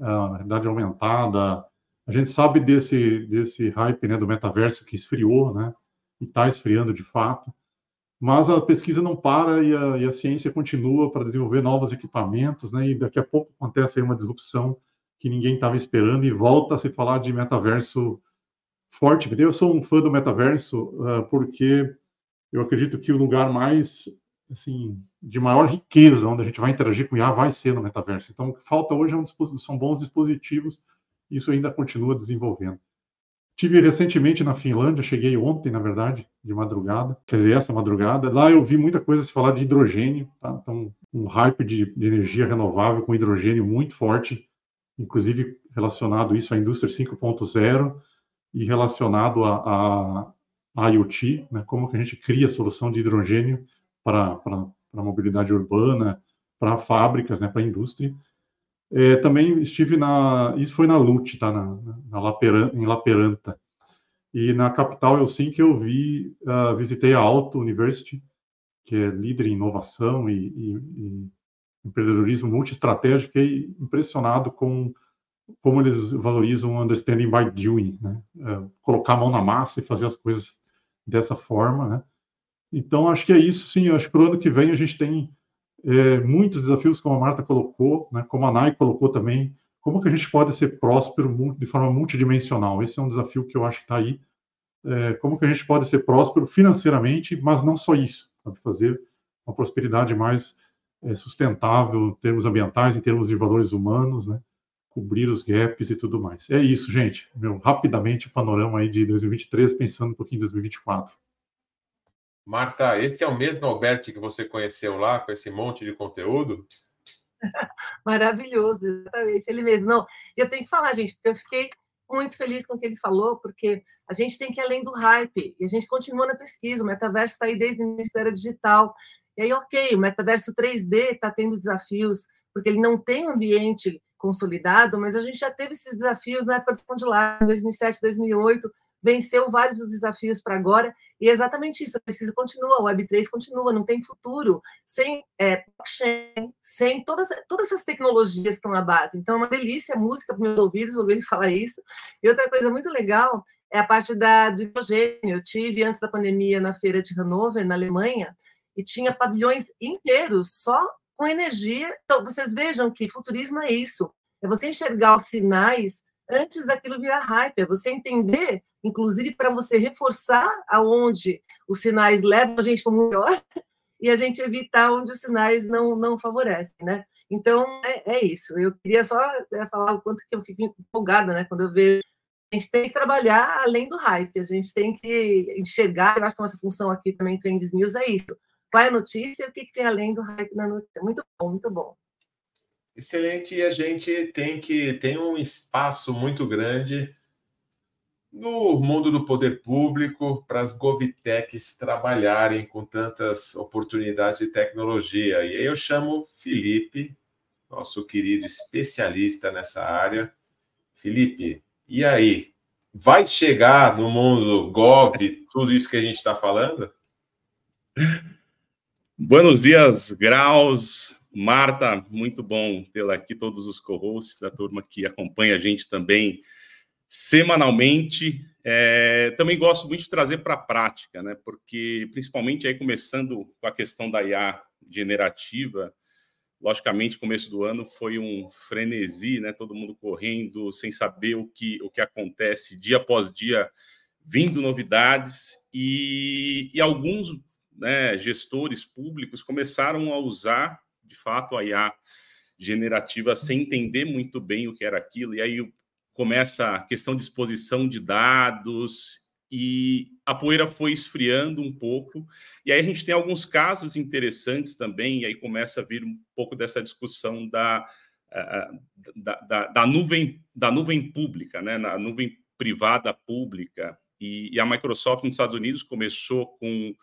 uh, ah, realidade aumentada. A gente sabe desse, desse hype né, do metaverso que esfriou, né? E está esfriando de fato mas a pesquisa não para e a, e a ciência continua para desenvolver novos equipamentos, né? E daqui a pouco acontece aí uma disrupção que ninguém estava esperando e volta a se falar de metaverso forte. Eu sou um fã do metaverso uh, porque eu acredito que o lugar mais assim de maior riqueza onde a gente vai interagir com IA vai ser no metaverso. Então, o que falta hoje é um são bons dispositivos. Isso ainda continua desenvolvendo. Tive recentemente na Finlândia, cheguei ontem, na verdade, de madrugada, quer dizer, essa madrugada. Lá eu vi muita coisa se falar de hidrogênio, tá? Então, um hype de, de energia renovável com hidrogênio muito forte, inclusive relacionado isso à indústria 5.0 e relacionado a, a, IoT, né? como que a gente cria a solução de hidrogênio para, a mobilidade urbana, para fábricas, né? para a indústria. É, também estive na. Isso foi na LUT, tá? Na, na Laperan, em Laperanta. E na capital Helsinki eu vi, uh, visitei a Alto University, que é líder em inovação e, e, e empreendedorismo multi-estratégico. Fiquei impressionado com como eles valorizam understanding by doing, né? Uh, colocar a mão na massa e fazer as coisas dessa forma, né? Então, acho que é isso, sim. Acho que para o ano que vem a gente tem é, muitos desafios, como a Marta colocou, né, como a Nai colocou também, como que a gente pode ser próspero de forma multidimensional? Esse é um desafio que eu acho que está aí. É, como que a gente pode ser próspero financeiramente, mas não só isso, fazer uma prosperidade mais é, sustentável em termos ambientais, em termos de valores humanos, né? cobrir os gaps e tudo mais. É isso, gente. Meu, rapidamente, o panorama aí de 2023, pensando um pouquinho em 2024. Marta, esse é o mesmo Alberti que você conheceu lá, com esse monte de conteúdo? Maravilhoso, exatamente, ele mesmo. Não, eu tenho que falar, gente, porque eu fiquei muito feliz com o que ele falou, porque a gente tem que ir além do hype, e a gente continua na pesquisa, o metaverso está aí desde o Ministério Digital, e aí, ok, o metaverso 3D está tendo desafios, porque ele não tem um ambiente consolidado, mas a gente já teve esses desafios na época do Fundo de Lá, em 2007, 2008, venceu vários dos desafios para agora, e é exatamente isso, a pesquisa continua, o Web3 continua, não tem futuro sem é, blockchain, sem todas, todas essas tecnologias que estão na base. Então, é uma delícia a música para meus ouvidos ouvir ele falar isso. E outra coisa muito legal é a parte da, do hidrogênio. Eu tive, antes da pandemia, na feira de Hannover, na Alemanha, e tinha pavilhões inteiros só com energia. Então, vocês vejam que futurismo é isso, é você enxergar os sinais antes daquilo virar hype, é você entender inclusive para você reforçar aonde os sinais levam a gente para o melhor e a gente evitar onde os sinais não, não favorecem, né? Então, é, é isso. Eu queria só é, falar o quanto que eu fico empolgada, né? Quando eu vejo a gente tem que trabalhar além do hype, a gente tem que enxergar, eu acho que a nossa função aqui também, Trends News, é isso. Qual é a notícia e o que, que tem além do hype na notícia? Muito bom, muito bom. Excelente, e a gente tem que tem um espaço muito grande no mundo do poder público para as govtechs trabalharem com tantas oportunidades de tecnologia. E aí eu chamo Felipe, nosso querido especialista nessa área. Felipe, e aí? Vai chegar no mundo Gov tudo isso que a gente está falando? Buenos dias, Graus. Marta, muito bom tê-la aqui, todos os co-hosts, a turma que acompanha a gente também semanalmente. É, também gosto muito de trazer para a prática, né? Porque, principalmente aí começando com a questão da IA generativa, logicamente, começo do ano foi um frenesi, né? Todo mundo correndo, sem saber o que, o que acontece dia após dia, vindo novidades, e, e alguns né, gestores públicos começaram a usar, de fato, a IA generativa sem entender muito bem o que era aquilo, e aí começa a questão de exposição de dados e a poeira foi esfriando um pouco. E aí a gente tem alguns casos interessantes também, e aí começa a vir um pouco dessa discussão da, da, da, da nuvem da nuvem pública, né? na nuvem privada pública. E, e, a Microsoft nos Estados Unidos começou com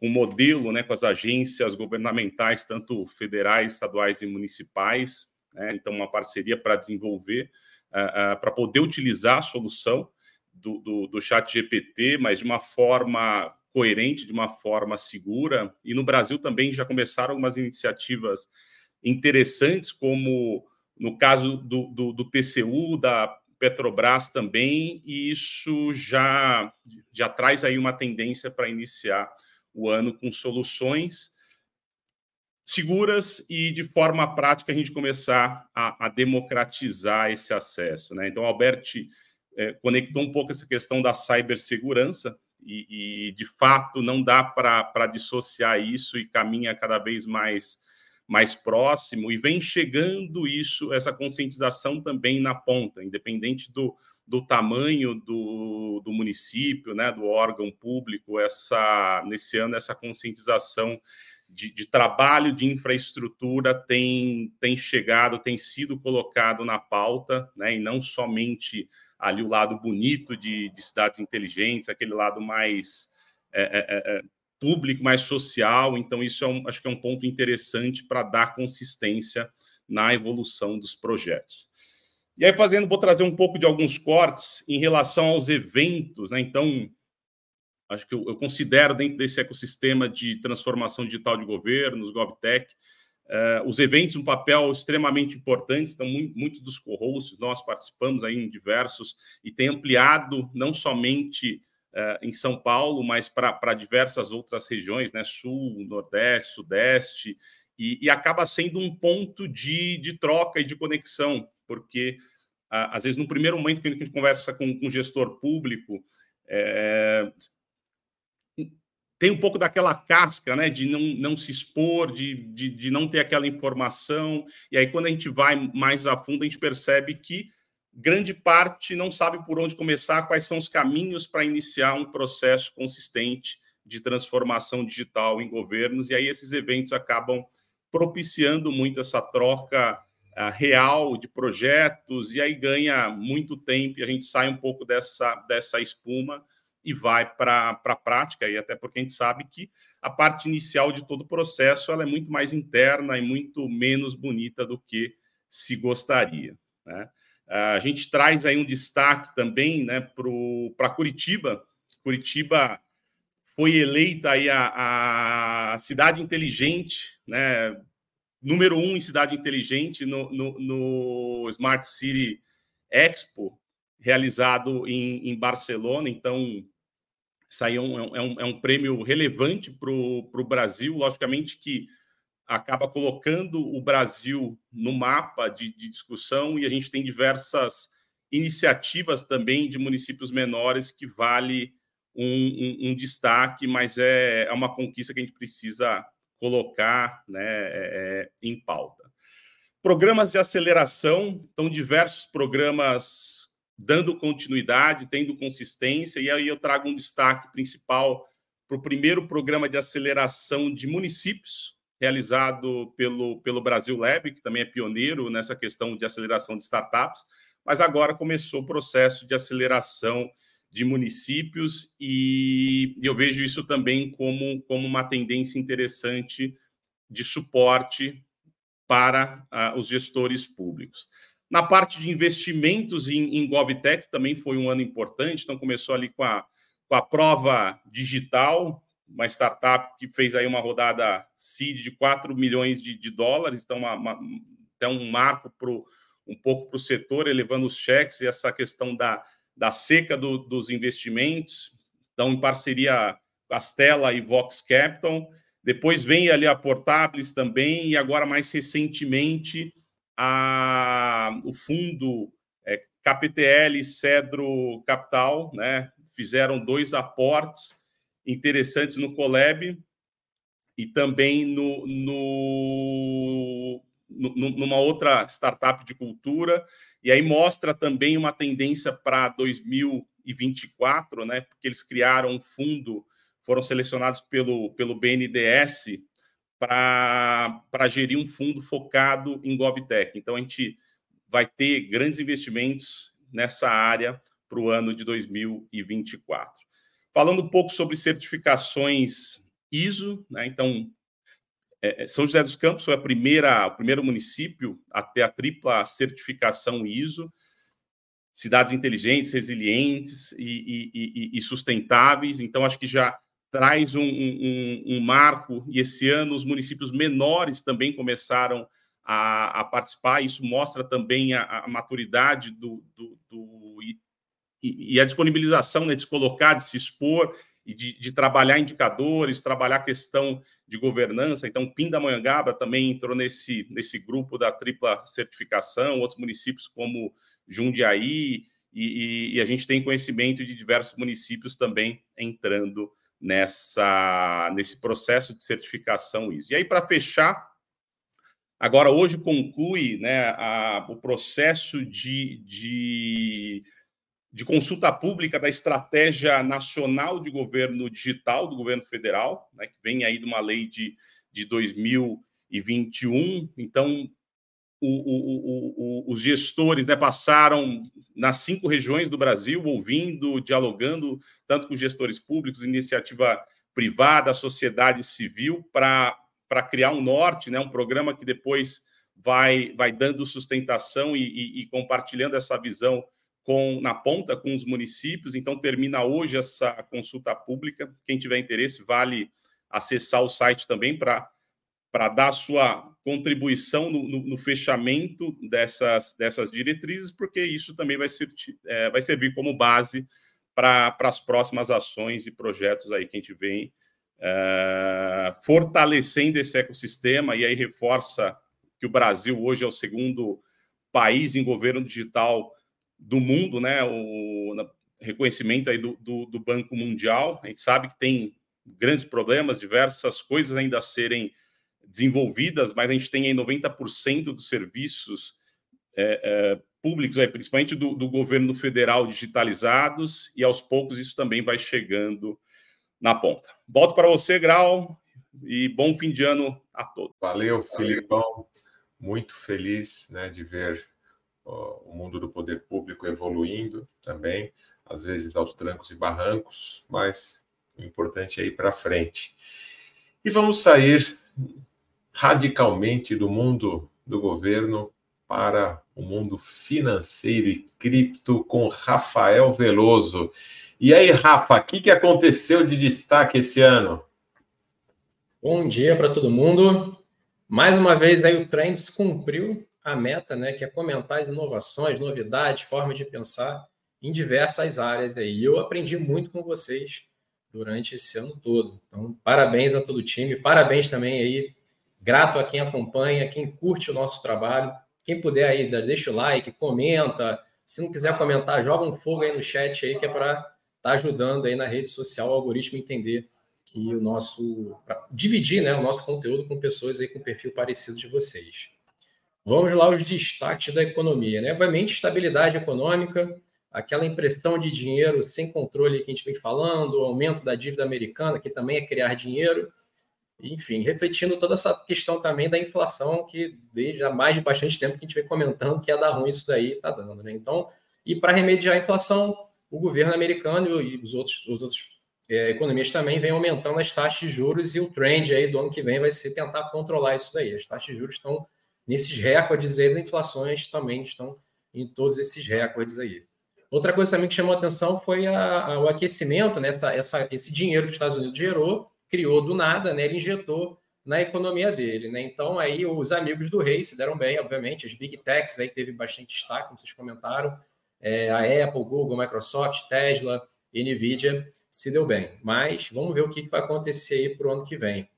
um modelo né, com as agências governamentais, tanto federais, estaduais e municipais, né? então uma parceria para desenvolver, uh, uh, para poder utilizar a solução do, do, do chat GPT, mas de uma forma coerente, de uma forma segura. E no Brasil também já começaram algumas iniciativas interessantes, como no caso do, do, do TCU, da Petrobras também, e isso já, já traz aí uma tendência para iniciar o ano com soluções seguras e de forma prática a gente começar a, a democratizar esse acesso. Né? Então, Albert é, conectou um pouco essa questão da cibersegurança e, e de fato não dá para dissociar isso e caminha cada vez mais mais próximo e vem chegando isso essa conscientização também na ponta independente do, do tamanho do, do município né do órgão público essa nesse ano essa conscientização de, de, trabalho de infraestrutura tem, tem chegado, tem sido colocado na pauta, né, e não somente ali o lado bonito de, de cidades inteligentes, aquele lado mais é, é, é, é público, mais social. Então, isso é um, acho que é um ponto interessante para dar consistência na evolução dos projetos. E aí, fazendo, vou trazer um pouco de alguns cortes em relação aos eventos, né? Então, acho que eu, eu considero dentro desse ecossistema de transformação digital de governos, GovTech, Uh, os eventos, um papel extremamente importante, então muitos dos co-hosts nós participamos aí em diversos e tem ampliado não somente uh, em São Paulo, mas para diversas outras regiões, né, Sul, Nordeste, Sudeste, e, e acaba sendo um ponto de, de, troca e de conexão, porque às vezes no primeiro momento que a gente conversa com, um gestor público, é, tem um pouco daquela casca, né, de não, não se expor, de, de, de, não ter aquela informação. E aí, quando a gente vai mais a fundo, a gente percebe que grande parte não sabe por onde começar, quais são os caminhos para iniciar um processo consistente de transformação digital em governos. E aí, esses eventos acabam propiciando muito essa troca real de projetos, e aí ganha muito tempo e a gente sai um pouco dessa, dessa espuma e vai para a prática, e até porque a gente sabe que a parte inicial de todo o processo ela é muito mais interna e muito menos bonita do que se gostaria. Né? A gente traz aí um destaque também né, para Curitiba. Curitiba foi eleita aí a, a cidade inteligente, né, número um em cidade inteligente no, no, no Smart City Expo, realizado em, em Barcelona. Então, isso aí é um, é um, é um prêmio relevante para o Brasil, logicamente que acaba colocando o Brasil no mapa de, de, discussão e a gente tem diversas iniciativas também de municípios menores que vale um, um, um destaque, mas é, é, uma conquista que a gente precisa colocar né, é, é em pauta. Programas de aceleração, então diversos programas dando continuidade, tendo consistência, e aí eu trago um destaque principal para o primeiro programa de aceleração de municípios, realizado pelo, pelo Brasil Lab, que também é pioneiro nessa questão de aceleração de startups, mas agora começou o processo de aceleração de municípios, e eu vejo isso também como, como uma tendência interessante de suporte para uh, os gestores públicos. Na parte de investimentos em, em GovTech também foi um ano importante, então começou ali com a, com a prova digital, uma startup que fez aí uma rodada seed de 4 milhões de, de dólares, então uma, uma, até um marco pro, um pouco para o setor, elevando os cheques e essa questão da, da seca do, dos investimentos. Então, em parceria Castela e Vox Capital. Depois vem ali a Portables também, e agora, mais recentemente, a, o fundo é, KPTL Cedro Capital, né? Fizeram dois aportes interessantes no Colab e também no, no, numa outra startup de cultura. E aí mostra também uma tendência para 2024, né? Porque eles criaram um fundo, foram selecionados pelo, pelo BNDES para gerir um fundo focado em GovTech. Então, a gente vai ter grandes investimentos nessa área para o ano de 2024. Falando um pouco sobre certificações ISO, né? então, é, é, São José dos Campos foi a primeira, o primeiro município a ter a tripla certificação ISO, cidades inteligentes, resilientes e, e, e sustentáveis. Então, acho que já traz um, um, um, marco, e esse ano os municípios menores também começaram a, a participar, isso mostra também a, a maturidade do, do, do e, e, a disponibilização né, de se colocar, de se expor e de, de, trabalhar indicadores, trabalhar questão de governança. Então, Pindamonhangaba também entrou nesse, nesse grupo da tripla certificação, outros municípios como Jundiaí, e, e, a gente tem conhecimento de diversos municípios também entrando nessa nesse processo de certificação ISO. E aí, para fechar, agora hoje conclui né, a, o processo de, de, de, consulta pública da Estratégia Nacional de Governo Digital do Governo Federal, né, que vem aí de uma lei de, de 2021. Então, o, o, o, os gestores né, passaram nas cinco regiões do Brasil, ouvindo, dialogando, tanto com gestores públicos, iniciativa privada, sociedade civil, para criar um norte, né, um programa que depois vai, vai dando sustentação e, e, e compartilhando essa visão com na ponta com os municípios. Então, termina hoje essa consulta pública. Quem tiver interesse, vale acessar o site também para para dar sua contribuição no, no, no, fechamento dessas, dessas diretrizes, porque isso também vai, ser, é, vai servir como base para as próximas ações e projetos aí que a gente vem é, fortalecendo esse ecossistema e aí reforça que o Brasil hoje é o segundo país em governo digital do mundo, né? O reconhecimento aí do, do, do Banco Mundial. A gente sabe que tem grandes problemas, diversas coisas ainda a serem desenvolvidas, mas a gente tem aí 90% dos serviços é, é, públicos, aí, principalmente do, do, governo federal, digitalizados, e aos poucos isso também vai chegando na ponta. Volto para você, Grau, e bom fim de ano a todos. Valeu, Filipão. Muito feliz né, de ver o mundo do poder público evoluindo também, às vezes aos trancos e barrancos, mas o importante é ir para frente. E vamos sair radicalmente do mundo do governo para o mundo financeiro e cripto com Rafael Veloso. E aí, Rafa, o que, que aconteceu de destaque esse ano? Bom dia para todo mundo. Mais uma vez aí o Trends cumpriu a meta, né, que é comentar as inovações, novidades, formas de pensar em diversas áreas aí. E eu aprendi muito com vocês durante esse ano todo. Então, parabéns a todo o time, parabéns também aí Grato a quem acompanha, quem curte o nosso trabalho. Quem puder aí, deixa o like, comenta. Se não quiser comentar, joga um fogo aí no chat aí, que é para estar tá ajudando aí na rede social o algoritmo entender que o nosso. dividir né, o nosso conteúdo com pessoas aí com perfil parecido de vocês. Vamos lá os destaques da economia. Né? Obviamente, estabilidade econômica, aquela impressão de dinheiro sem controle que a gente vem falando, o aumento da dívida americana, que também é criar dinheiro enfim, refletindo toda essa questão também da inflação, que desde há mais de bastante tempo que a gente vem comentando que ia dar ruim isso daí, está dando. Né? Então, e para remediar a inflação, o governo americano e os outros, os outros é, economias também vêm aumentando as taxas de juros e o trend aí do ano que vem vai ser tentar controlar isso daí. As taxas de juros estão nesses recordes aí, as inflações também estão em todos esses recordes aí. Outra coisa também que chamou atenção foi a, a, o aquecimento, né? essa, essa, esse dinheiro que os Estados Unidos gerou criou do nada, né? Ele injetou na economia dele, né? Então aí os amigos do rei se deram bem, obviamente, as big techs aí teve bastante destaque, como vocês comentaram, é, a Apple, Google, Microsoft, Tesla, Nvidia se deu bem. Mas vamos ver o que vai acontecer aí para o ano que vem.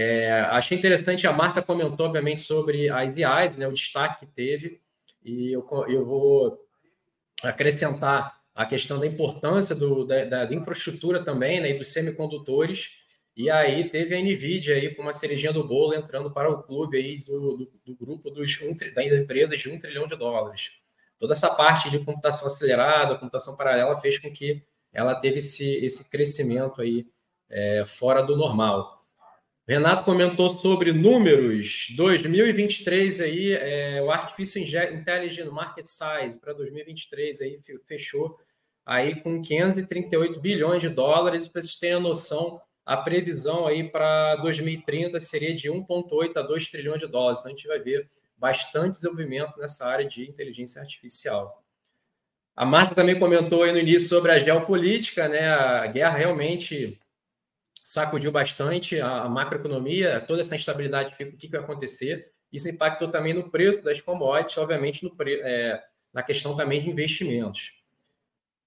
É, achei interessante, a Marta comentou, obviamente, sobre as IAs, né, o destaque que teve, e eu, eu vou acrescentar a questão da importância do, da, da, infraestrutura também, né, e dos semicondutores, e aí teve a NVIDIA aí com uma cerejinha do bolo entrando para o clube aí do, do, do grupo dos um, das empresas de um trilhão de dólares. Toda essa parte de computação acelerada, computação paralela, fez com que ela teve esse, esse crescimento aí é, fora do normal. Renato comentou sobre números 2023 aí, é, o Artificial Intelligence Market Size para 2023 aí fechou aí com 538 bilhões de dólares, para vocês terem a noção, a previsão aí para 2030 seria de 1,8 a 2 trilhões de dólares. Então a gente vai ver bastante desenvolvimento nessa área de inteligência artificial. A Marta também comentou aí no início sobre a geopolítica, né? A guerra realmente sacudiu bastante a, macroeconomia, toda essa instabilidade fica o que, vai acontecer. Isso impactou também no preço das commodities, obviamente no é, na questão também de investimentos.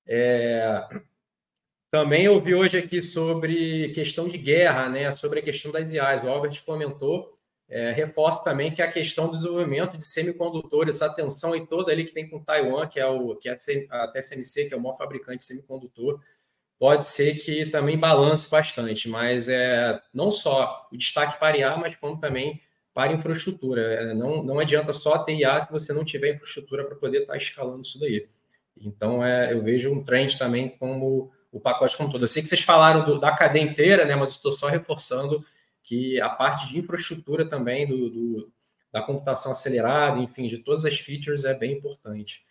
É, também ouvi hoje aqui sobre questão de guerra, né, sobre a questão das IAs. O Albert comentou, é, reforça também que a questão do desenvolvimento de semicondutores, essa atenção em toda ali que tem com Taiwan, que é, o, que é a TSMC, que é o maior fabricante de semicondutor, pode ser que também balance bastante, mas é não só o destaque para IA, mas como também para infraestrutura. É, não, não adianta só ter IA se você não tiver infraestrutura para poder estar tá escalando isso daí. Então, é, eu vejo um trend também como o pacote como todo. Eu sei que vocês falaram do, da cadeia inteira, né, mas estou só reforçando que a parte de infraestrutura também do, do, da computação acelerada, enfim, de todas as features é bem importante.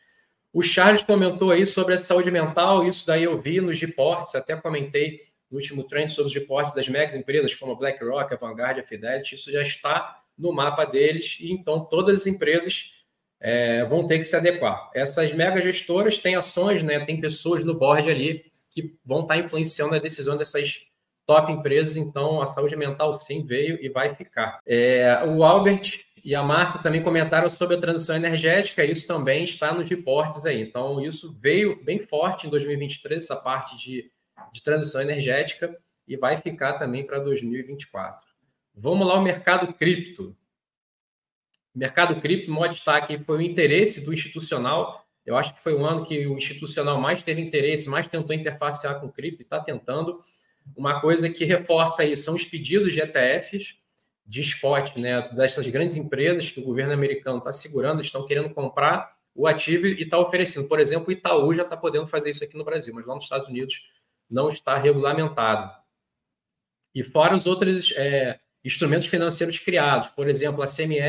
O Charles comentou aí sobre a saúde mental, isso daí eu vi nos reportes, até comentei no último trend sobre os reportes das megas empresas como a BlackRock, a Vanguard, a Fidelity, isso já está no mapa deles, e então todas as empresas é, vão ter que se adequar. Essas mega gestoras têm ações, né, tem pessoas no board ali que vão estar influenciando a decisão dessas top empresas, então a saúde mental sim veio e vai ficar. É, o Albert e a Marta também comentaram sobre a transição energética, isso também está nos reportes aí. Então, isso veio bem forte em 2023, essa parte de, de transição energética, e vai ficar também para 2024. Vamos lá, o mercado cripto. O mercado cripto, o maior destaque foi o interesse do institucional. Eu acho que foi o ano que o institucional mais teve interesse, mais tentou interfacear com cripto, e está tentando. Uma coisa que reforça aí são os pedidos de ETFs, de spot né, dessas grandes empresas que o governo americano está segurando, estão querendo comprar o ativo e está oferecendo. Por exemplo, o Itaú já está podendo fazer isso aqui no Brasil, mas lá nos Estados Unidos não está regulamentado. E fora os outros é, instrumentos financeiros criados, por exemplo, a CME,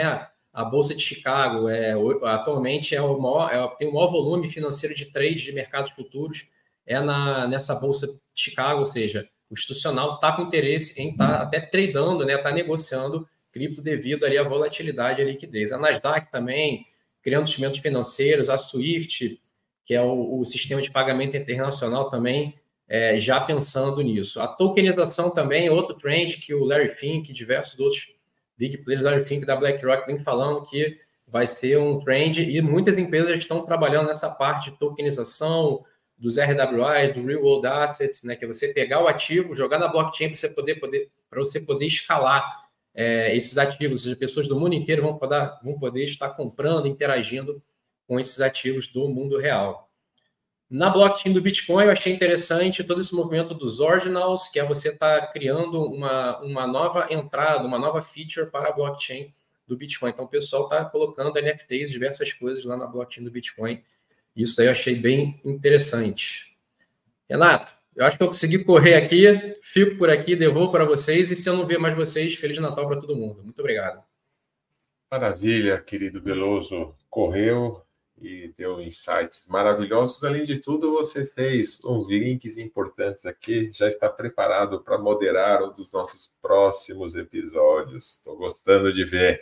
a Bolsa de Chicago, é, atualmente é o maior, é, tem o maior volume financeiro de trade de mercados futuros, é na, nessa Bolsa de Chicago, ou seja, o institucional está com interesse em estar tá até tradando, né, está negociando cripto devido ali à volatilidade e à liquidez. A Nasdaq também, criando instrumentos financeiros, a SWIFT, que é o, o sistema de pagamento internacional também, é, já pensando nisso. A tokenização também, outro trend que o Larry Fink e diversos outros big players, Larry Fink da BlackRock, vem falando que vai ser um trend e muitas empresas estão trabalhando nessa parte de tokenização, dos RWAs, do Real World Assets, né, que é você pegar o ativo, jogar na blockchain para você poder, poder, você poder escalar é, esses ativos. As pessoas do mundo inteiro vão poder, vão poder estar comprando, interagindo com esses ativos do mundo real. Na blockchain do Bitcoin, eu achei interessante todo esse movimento dos ordinals, que é você estar tá criando uma, uma nova entrada, uma nova feature para a blockchain do Bitcoin. Então, o pessoal está colocando NFTs, diversas coisas lá na blockchain do Bitcoin isso daí eu achei bem interessante. Renato, eu acho que eu consegui correr aqui, fico por aqui, devolvo para vocês, e se eu não ver mais vocês, Feliz Natal para todo mundo. Muito obrigado. Maravilha, querido Beloso. Correu e deu insights maravilhosos. Além de tudo, você fez uns links importantes aqui, já está preparado para moderar um dos nossos próximos episódios. Estou gostando de ver.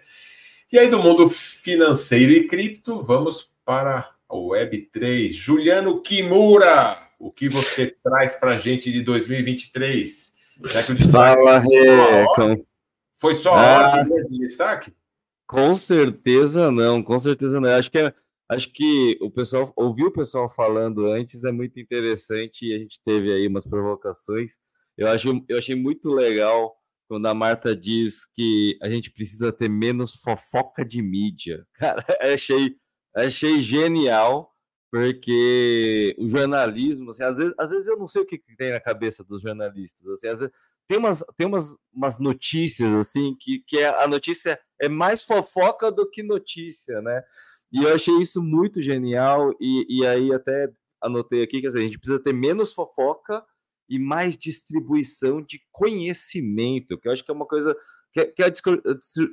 E aí, do mundo financeiro e cripto, vamos para Web3. Juliano Kimura, o que você traz para a gente de 2023? Fala, Rê. Foi só a ah, de destaque? Com certeza não, com certeza não. Acho que é, acho que o pessoal ouvir o pessoal falando antes é muito interessante e a gente teve aí umas provocações. Eu acho, eu achei muito legal quando a Marta diz que a gente precisa ter menos fofoca de mídia. Cara, achei, achei genial, porque o jornalismo, assim, às, vezes, às vezes eu não sei o que, tem na cabeça dos jornalistas. Assim, às vezes, tem umas, tem umas, umas notícias assim que, que é, a notícia é mais fofoca do que notícia, né? E eu achei isso muito genial, e, e aí até anotei aqui que assim, a gente precisa ter menos fofoca e mais distribuição de conhecimento, que eu acho que é uma coisa que é, que é a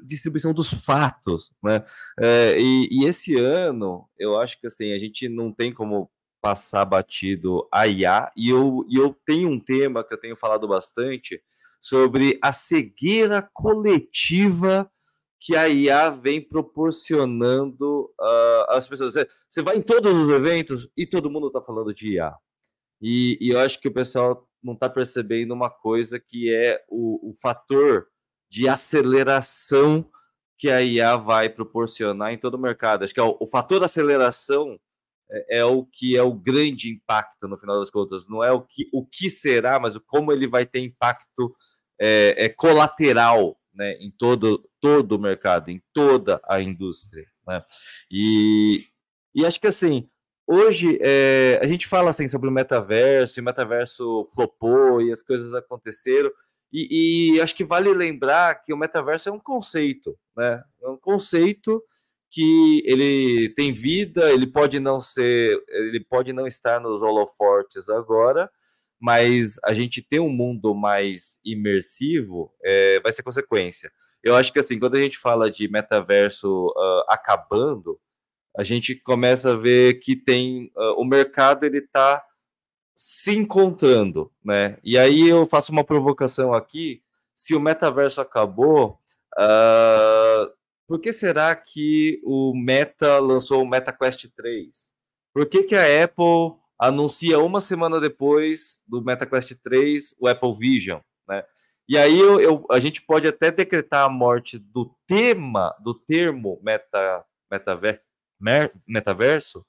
distribuição dos fatos, né? É, e, e, esse ano, eu acho que assim, a gente não tem como passar batido a IA, e eu, e eu tenho um tema que eu tenho falado bastante sobre a cegueira coletiva que a IA vem proporcionando uh, às pessoas. Você, vai em todos os eventos e todo mundo está falando de IA. E, e, eu acho que o pessoal não está percebendo uma coisa que é o, o fator de aceleração que a IA vai proporcionar em todo o mercado. Acho que é o, o fator aceleração é, é, o que é o grande impacto no final das contas. Não é o que, o que será, mas o como ele vai ter impacto é, é colateral né, em todo, todo o mercado, em toda a indústria. Né? E, e acho que assim, hoje é, a gente fala assim sobre o metaverso, e o metaverso flopou e as coisas aconteceram. E, e, acho que vale lembrar que o metaverso é um conceito, né? É um conceito que ele tem vida, ele pode não ser, ele pode não estar nos holofortes agora, mas a gente ter um mundo mais imersivo é, vai ser consequência. Eu acho que assim, quando a gente fala de metaverso uh, acabando, a gente começa a ver que tem uh, o mercado ele está se encontrando, né? E aí eu faço uma provocação aqui: se o metaverso acabou, uh, por que será que o Meta lançou o MetaQuest 3? Por que, que a Apple anuncia uma semana depois do MetaQuest 3 o Apple Vision, né? E aí eu, eu, a gente pode até decretar a morte do tema, do termo meta, metaver, metaverso,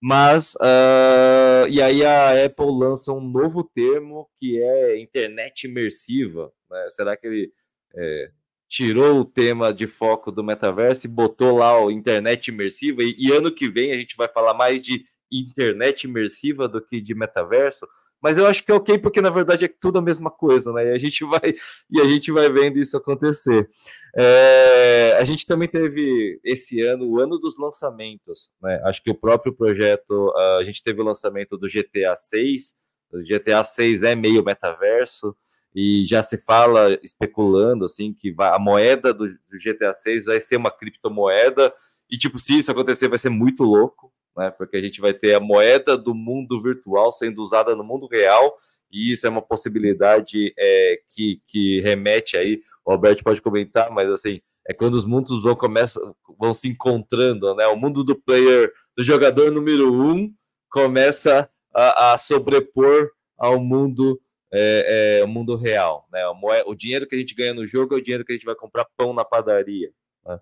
mas uh, e aí a Apple lança um novo termo que é internet imersiva. Né? Será que ele é, tirou o tema de foco do metaverso e botou lá o internet imersiva? E, e ano que vem a gente vai falar mais de internet imersiva do que de metaverso? Mas eu acho que é ok porque na verdade é tudo a mesma coisa, né? E a gente vai e a gente vai vendo isso acontecer. É, a gente também teve esse ano o ano dos lançamentos, né? Acho que o próprio projeto a gente teve o lançamento do GTA 6. O GTA 6 é meio metaverso e já se fala especulando assim que a moeda do, do GTA 6 vai ser uma criptomoeda e tipo se isso acontecer vai ser muito louco né? Porque a gente vai ter a moeda do mundo virtual sendo usada no mundo real, e isso é uma possibilidade é, que, que remete aí. O Alberto pode comentar, mas assim, é quando os mundos vão, começam, vão se encontrando, né? O mundo do player, do jogador número um, começa a, a sobrepor ao mundo é, é, o mundo real, né? O, o dinheiro que a gente ganha no jogo é o dinheiro que a gente vai comprar pão na padaria. Né?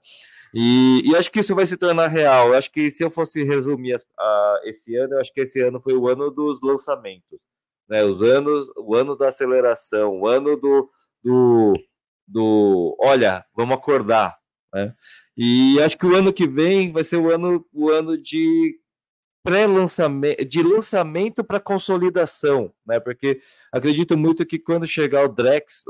E, e, acho que isso vai se tornar real. Eu acho que se eu fosse resumir a, esse ano, eu acho que esse ano foi o ano dos lançamentos, né? Os anos, o ano da aceleração, o ano do, do, do olha, vamos acordar, né? E acho que o ano que vem vai ser o ano, o ano de pré-lançamento, de lançamento para consolidação, né? Porque acredito muito que quando chegar o Drex,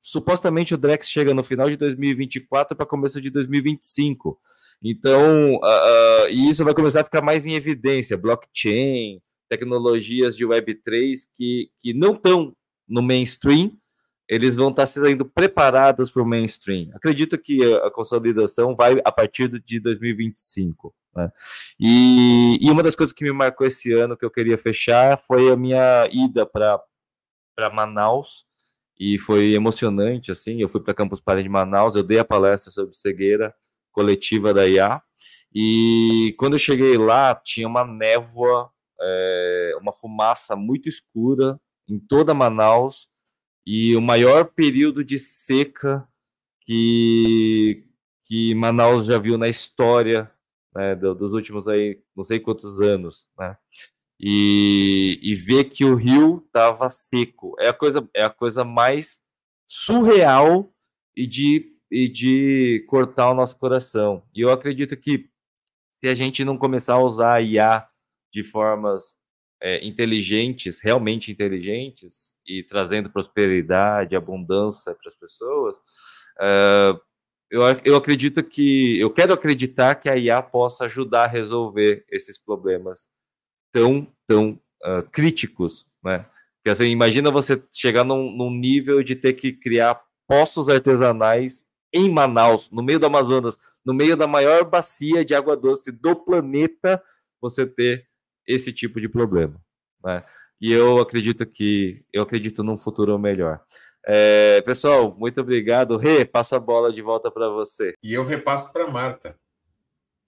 supostamente o Drex chega no final de 2024 para começo de 2025. Então, uh, uh, e isso vai começar a ficar mais em evidência. Blockchain, tecnologias de Web3 que, que não estão no mainstream, eles vão estar tá sendo preparados para o mainstream. Acredito que a, consolidação vai a partir de 2025. Né? E, e uma das coisas que me marcou esse ano que eu queria fechar foi a minha ida para Manaus e foi emocionante, assim, eu fui para Campus Party de Manaus, eu dei a palestra sobre cegueira coletiva da IA, e quando eu cheguei lá, tinha uma névoa, é, uma fumaça muito escura em toda Manaus, e o maior período de seca que, que Manaus já viu na história né, dos últimos aí, não sei quantos anos, né? E, e ver que o rio estava seco é a coisa é a coisa mais surreal e de, e de cortar o nosso coração. E eu acredito que se a gente não começar a usar a IA de formas é, inteligentes, realmente inteligentes, e trazendo prosperidade, abundância para as pessoas, uh, eu, eu acredito que, eu quero acreditar que a IA possa ajudar a resolver esses problemas tão, tão uh, críticos, né? Porque assim, imagina você chegar num, num nível de ter que criar poços artesanais em Manaus, no meio do Amazonas, no meio da maior bacia de água doce do planeta, você ter esse tipo de problema, né? E eu acredito que eu acredito num futuro melhor. É, pessoal, muito obrigado. Rê, passa a bola de volta para você. E eu repasso para Marta.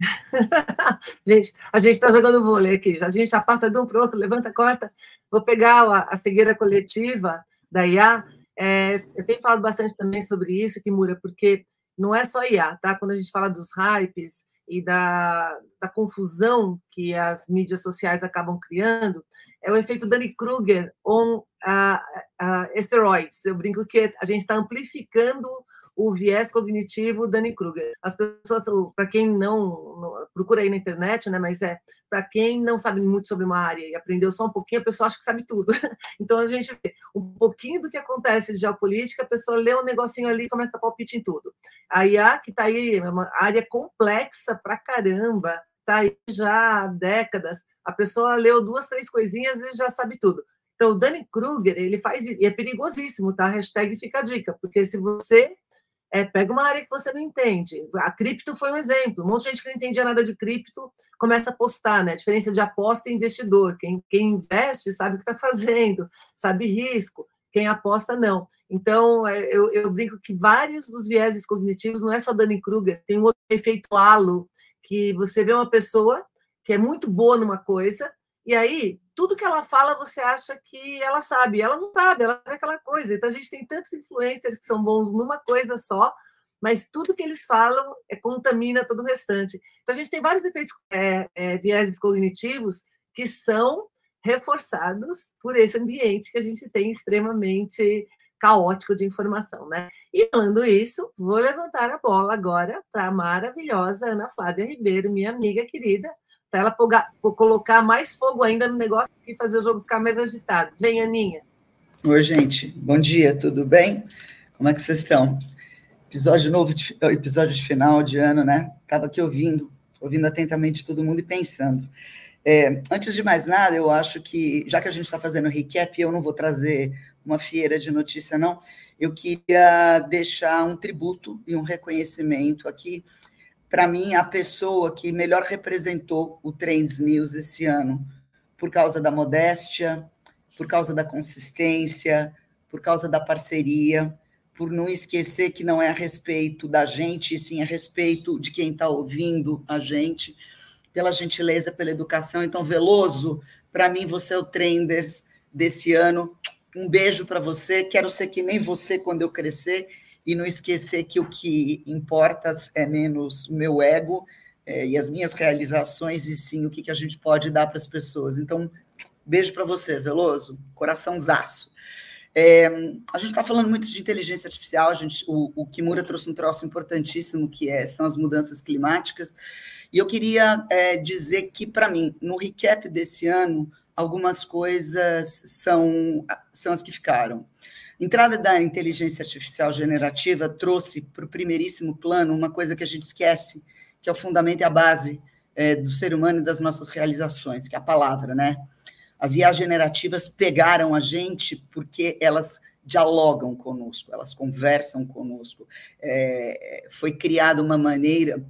gente, a gente está jogando vôlei aqui. A gente já passa de um para o outro, levanta, corta. Vou pegar a, a cegueira coletiva da IA. É, eu tenho falado bastante também sobre isso, Kimura, porque não é só IA, tá? Quando a gente fala dos hypes e da, da confusão que as mídias sociais acabam criando, é o efeito Danny Kruger on uh, uh, esteroides. Eu brinco que a gente está amplificando o viés cognitivo Danny Kruger. As pessoas, para quem não, não, procura aí na internet, né? Mas é para quem não sabe muito sobre uma área e aprendeu só um pouquinho, a pessoa acha que sabe tudo. Então a gente vê um pouquinho do que acontece de geopolítica, a pessoa lê um negocinho ali e começa a palpite em tudo. A IA que está aí, é uma área complexa para caramba, está aí já há décadas. A pessoa leu duas, três coisinhas e já sabe tudo. Então, o Danny Kruger, ele faz isso, e é perigosíssimo, tá? Hashtag fica a dica, porque se você é, pega uma área que você não entende. A cripto foi um exemplo. Um monte de gente que não entendia nada de cripto começa a apostar, né? A diferença de aposta e investidor. Quem, quem investe sabe o que está fazendo, sabe risco. Quem aposta, não. Então, é, eu, eu, brinco que vários dos vieses cognitivos, não é só Danny Kruger, tem um outro efeito halo, que você vê uma pessoa que é muito boa numa coisa, e aí tudo que ela fala você acha que ela sabe, ela não sabe, ela é aquela coisa. Então a gente tem tantos influencers que são bons numa coisa só, mas tudo que eles falam é, contamina todo o restante. Então a gente tem vários efeitos é, é, cognitivos que são reforçados por esse ambiente que a gente tem extremamente caótico de informação, né? E falando isso, vou levantar a bola agora para a maravilhosa Ana Flávia Ribeiro, minha amiga querida, para ela pogar, colocar mais fogo ainda no negócio e fazer o jogo ficar mais agitado. Vem, Aninha. Oi, gente. Bom dia, tudo bem? Como é que vocês estão? Episódio novo, de, episódio de final de ano, né? Estava aqui ouvindo, ouvindo atentamente todo mundo e pensando. É, antes de mais nada, eu acho que, já que a gente está fazendo recap, eu não vou trazer uma feira de notícia, não. Eu queria deixar um tributo e um reconhecimento aqui para mim, a pessoa que melhor representou o Trends News esse ano, por causa da modéstia, por causa da consistência, por causa da parceria, por não esquecer que não é a respeito da gente, sim a respeito de quem está ouvindo a gente, pela gentileza, pela educação. Então, Veloso, para mim, você é o Trenders desse ano. Um beijo para você. Quero ser que nem você quando eu crescer e não esquecer que o que importa é menos o meu ego é, e as minhas realizações, e sim o que, que a gente pode dar para as pessoas. Então, beijo para você, Veloso, coraçãozaço. É, a gente está falando muito de inteligência artificial, a gente, o, o Kimura trouxe um troço importantíssimo, que é, são as mudanças climáticas, e eu queria é, dizer que, para mim, no recap desse ano, algumas coisas são, são as que ficaram entrada da inteligência artificial generativa trouxe para o primeiríssimo plano uma coisa que a gente esquece, que é o fundamento e a base é, do ser humano e das nossas realizações, que é a palavra, né? As IAs generativas pegaram a gente porque elas dialogam conosco, elas conversam conosco. É, foi criada uma maneira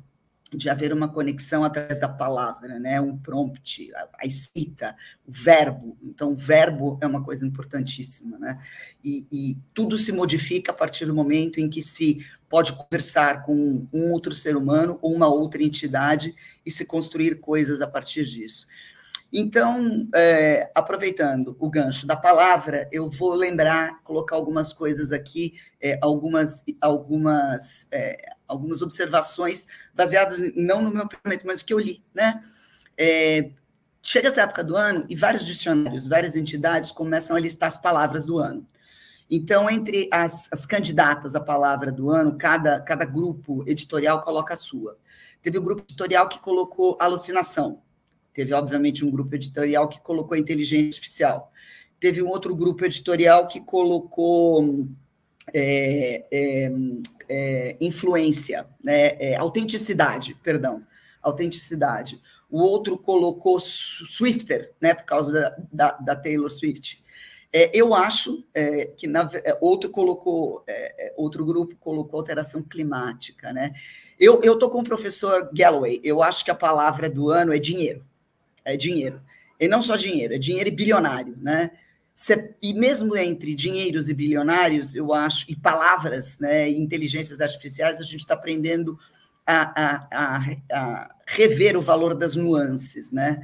de haver uma conexão através da palavra, né? Um prompt, a, a escrita, o verbo. Então, o verbo é uma coisa importantíssima, né? E, e, tudo se modifica a partir do momento em que se pode conversar com um outro ser humano ou uma outra entidade e se construir coisas a partir disso. Então, é, aproveitando o gancho da palavra, eu vou lembrar, colocar algumas coisas aqui, é, algumas, algumas, é, algumas observações baseadas não no meu pensamento, mas o que eu li, né? É, chega essa época do ano e vários dicionários, várias entidades começam a listar as palavras do ano. Então, entre as, as candidatas à palavra do ano, cada, cada grupo editorial coloca a sua. Teve o um grupo editorial que colocou alucinação. Teve, obviamente, um grupo editorial que colocou inteligência artificial. Teve um outro grupo editorial que colocou é, é, é, influência, né? É, autenticidade, perdão, autenticidade. O outro colocou Swifter, né? Por causa da, da, da Taylor Swift. É, eu acho é, que na, outro colocou, outro grupo colocou alteração climática, né? Eu estou com o professor Galloway. Eu acho que a palavra do ano é dinheiro. É dinheiro. E não só dinheiro, é dinheiro e bilionário, né? E mesmo entre dinheiros e bilionários, eu acho, e palavras, né, e inteligências artificiais, a gente está aprendendo a, a, a, a, rever o valor das nuances, né?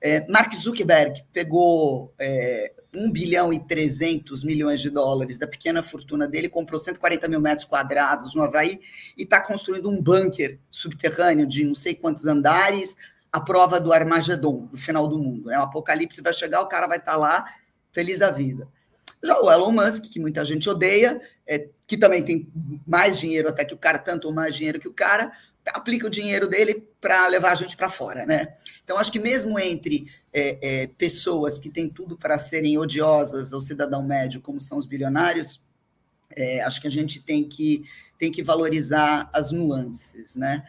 É, Mark Zuckerberg pegou é, 1 bilhão e 300 milhões de dólares da pequena fortuna dele, comprou 140 mil metros quadrados no Havaí e está construindo um bunker subterrâneo de não sei quantos andares, a prova do Armagedon, do final do mundo. Né? O apocalipse vai chegar, o cara vai estar tá lá, feliz da vida. Já o Elon Musk, que muita gente odeia, é, que também tem mais dinheiro até que o cara, tanto ou mais dinheiro que o cara, aplica o dinheiro dele para levar a gente para fora, né? Então, acho que mesmo entre é, é, pessoas que têm tudo para serem odiosas ao cidadão médio, como são os bilionários, é, acho que a gente tem que, tem que valorizar as nuances, né?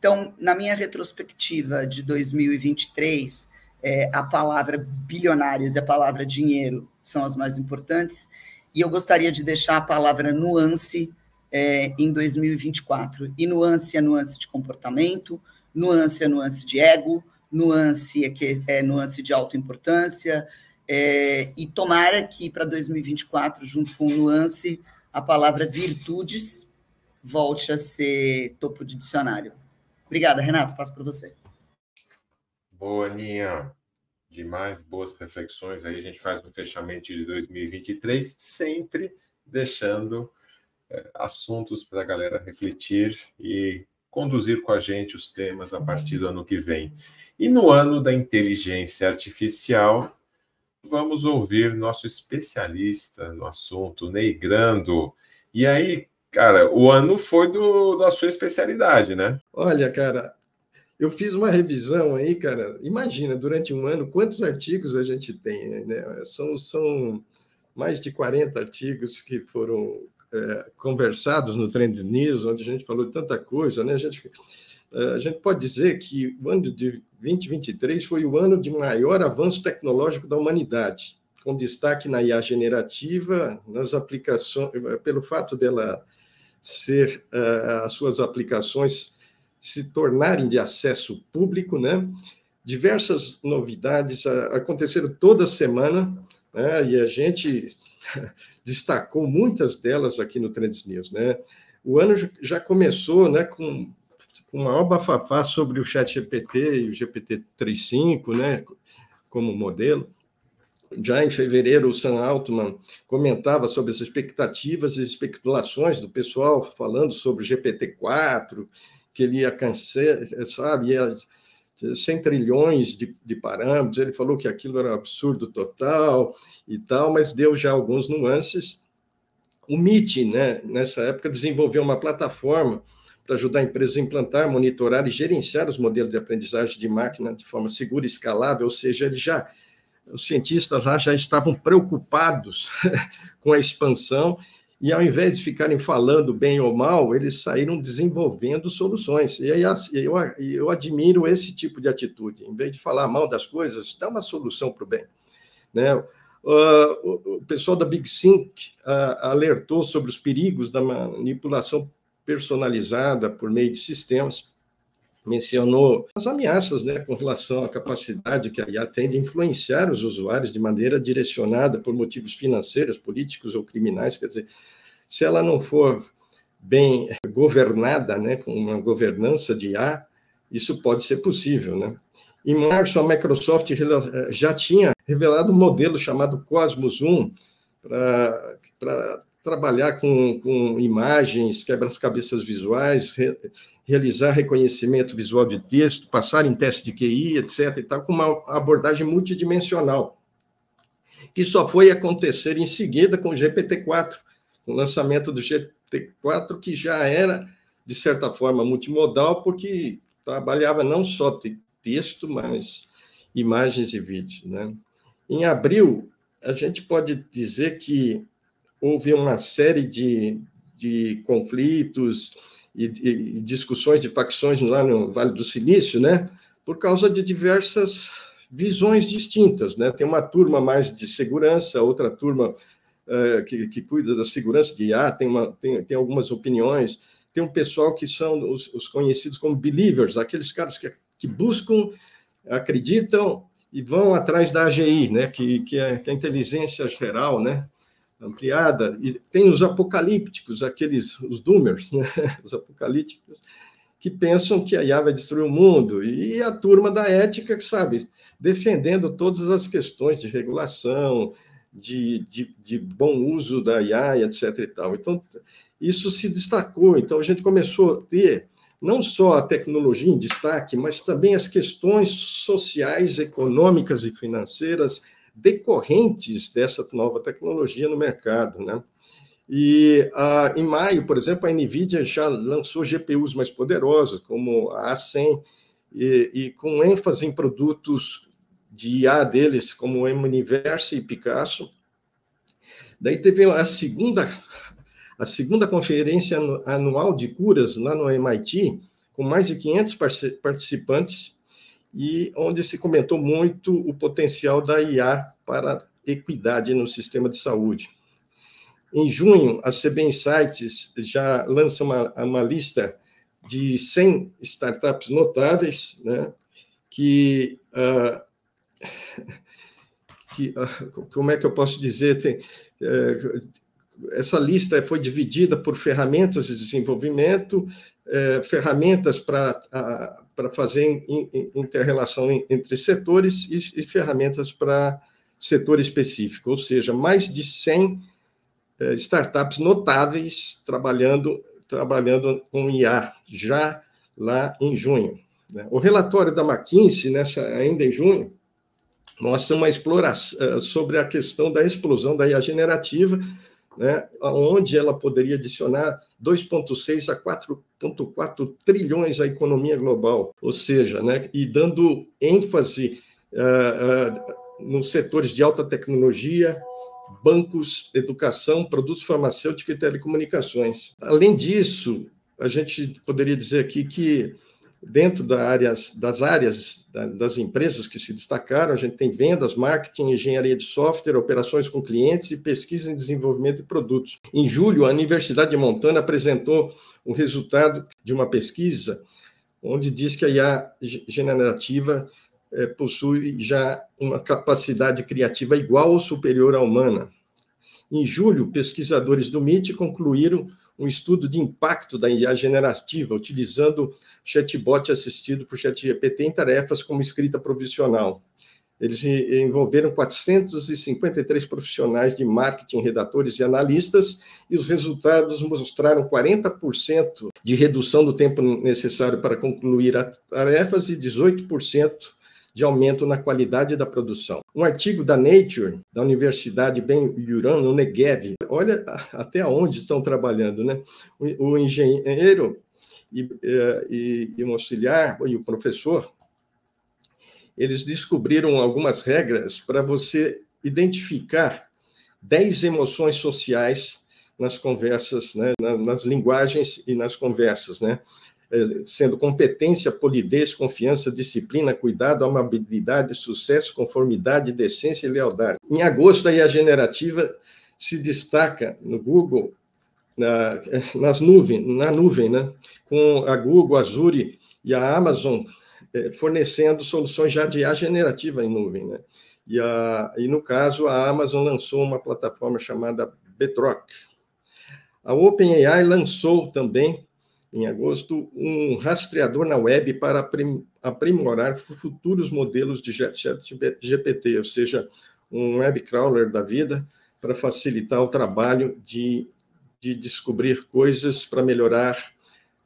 Então, na minha retrospectiva de 2023, é, a palavra bilionários e a palavra dinheiro são as mais importantes, e eu gostaria de deixar a palavra nuance é, em 2024. E nuance é nuance de comportamento, nuance é nuance de ego, nuance é, que, é nuance de autoimportância, é, e tomara que para 2024, junto com nuance, a palavra virtudes volte a ser topo de dicionário. Obrigada, Renato, passo para você. Boa, Aninha. Demais, boas reflexões. Aí a gente faz um fechamento de 2023, sempre deixando é, assuntos para a galera refletir e conduzir com a gente os temas a partir do ano que vem. E no ano da inteligência artificial, vamos ouvir nosso especialista no assunto, Ney Grando. E aí, cara, o ano foi do, da sua especialidade, né? Olha, cara, eu fiz uma revisão aí, cara. Imagina, durante um ano, quantos artigos a gente tem, né? São, são mais de 40 artigos que foram é, conversados no Trend News, onde a gente falou de tanta coisa, né? A gente, é, a gente pode dizer que o ano de 2023 foi o ano de maior avanço tecnológico da humanidade, com destaque na IA generativa, nas aplicações, pelo fato dela ser uh, as suas aplicações se tornarem de acesso público, né? Diversas novidades aconteceram toda semana, né? E a gente destacou muitas delas aqui no Trends News, né? O ano já começou, né, com uma bafafá sobre o Chat GPT e o GPT 3.5, né, como modelo. Já em fevereiro, o Sam Altman comentava sobre as expectativas e especulações do pessoal falando sobre o GPT-4, que ele ia cancelar, sabe, ia 100 trilhões de, de, parâmetros, ele falou que aquilo era um absurdo total e tal, mas deu já alguns nuances. O MIT, né, nessa época, desenvolveu uma plataforma para ajudar a empresa a implantar, monitorar e gerenciar os modelos de aprendizagem de máquina de forma segura e escalável, ou seja, ele já os cientistas lá já estavam preocupados com a expansão e ao invés de ficarem falando bem ou mal, eles saíram desenvolvendo soluções. E aí eu, eu admiro esse tipo de atitude. Em vez de falar mal das coisas, dá uma solução para o bem. Né? Uh, o pessoal da Big Sync uh, alertou sobre os perigos da manipulação personalizada por meio de sistemas mencionou as ameaças né, com relação à capacidade que a IA tem de influenciar os usuários de maneira direcionada por motivos financeiros, políticos ou criminais. Quer dizer, se ela não for bem governada, né, com uma governança de IA, isso pode ser possível. Né? Em março, a Microsoft já tinha revelado um modelo chamado Cosmos 1 para trabalhar com, com imagens, quebras-cabeças visuais, re, realizar reconhecimento visual de texto, passar em teste de QI, etc. E tal, com uma abordagem multidimensional, que só foi acontecer em seguida com o GPT-4, com o lançamento do GPT-4, que já era, de certa forma, multimodal, porque trabalhava não só texto, mas imagens e vídeos. Né? Em abril, a gente pode dizer que houve uma série de, de conflitos e, e discussões de facções lá no Vale do Silício, né? por causa de diversas visões distintas. Né? Tem uma turma mais de segurança, outra turma uh, que, que, cuida da segurança de IA, tem, uma, tem, tem algumas opiniões. Tem um pessoal que são os, os conhecidos como believers, aqueles caras que, que buscam, acreditam e vão atrás da AGI, né? que, que, é, que é a inteligência geral, né? Ampliada, e tem os apocalípticos, aqueles, os doomers, né? os apocalípticos, que pensam que a IA vai destruir o mundo, e a turma da ética, que sabe, defendendo todas as questões de regulação, de, de, de bom uso da IA, etc. E tal. Então, isso se destacou, então a gente começou a ter não só a tecnologia em destaque, mas também as questões sociais, econômicas e financeiras decorrentes dessa nova tecnologia no mercado, né? E ah, em maio, por exemplo, a NVIDIA já lançou GPUs mais poderosos, como a A100, e, e com ênfase em produtos de IA deles, como o M-Universe e Picasso. Daí teve a segunda, a segunda conferência anual de curas lá no MIT, com mais de 500 participantes, e onde se comentou muito o potencial da IA para equidade no sistema de saúde. Em junho, a CB Insights já lança uma, uma lista de 100 startups notáveis, né, que, uh, que uh, como é que eu posso dizer, tem, uh, essa lista foi dividida por ferramentas de desenvolvimento, eh, ferramentas para para fazer interrelação entre setores e, e ferramentas para setor específico, ou seja, mais de 100 eh, startups notáveis trabalhando, trabalhando com IA já lá em junho. Né? O relatório da McKinsey, nessa, ainda em junho, mostra uma exploração eh, sobre a questão da explosão da IA generativa né, onde ela poderia adicionar 2,6 a 4,4 trilhões à economia global, ou seja, né, e dando ênfase uh, uh, nos setores de alta tecnologia, bancos, educação, produtos farmacêuticos e telecomunicações. Além disso, a gente poderia dizer aqui que dentro da áreas, das áreas das empresas que se destacaram, a gente tem vendas, marketing, engenharia de software, operações com clientes e pesquisa em desenvolvimento de produtos. Em julho, a Universidade de Montana apresentou o resultado de uma pesquisa onde diz que a IA generativa é, possui já uma capacidade criativa igual ou superior à humana. Em julho, pesquisadores do MIT concluíram um estudo de impacto da IA generativa, utilizando chatbot assistido por ChatGPT em tarefas como escrita profissional. Eles envolveram 453 profissionais de marketing, redatores e analistas, e os resultados mostraram 40% de redução do tempo necessário para concluir as tarefas e 18% de aumento na qualidade da produção. Um artigo da Nature, da Universidade Ben Gurion, no Negev, olha até onde estão trabalhando, né? O, engenheiro e, eh, e, e um auxiliar, e o professor, eles descobriram algumas regras para você identificar 10 emoções sociais nas conversas, né, nas linguagens e nas conversas, né? É, sendo competência, polidez, confiança, disciplina, cuidado, amabilidade, sucesso, conformidade, decência e lealdade. Em agosto, a IA generativa se destaca no Google, na, nas nuvens, na nuvem, né? com a Google, a Azure e a Amazon é, fornecendo soluções já de IA generativa em nuvem. Né? E, a, e, no caso, a Amazon lançou uma plataforma chamada Bedrock. A OpenAI lançou também em agosto, um rastreador na web para aprimorar futuros modelos de GPT, ou seja, um web crawler da vida para facilitar o trabalho de, de descobrir coisas para melhorar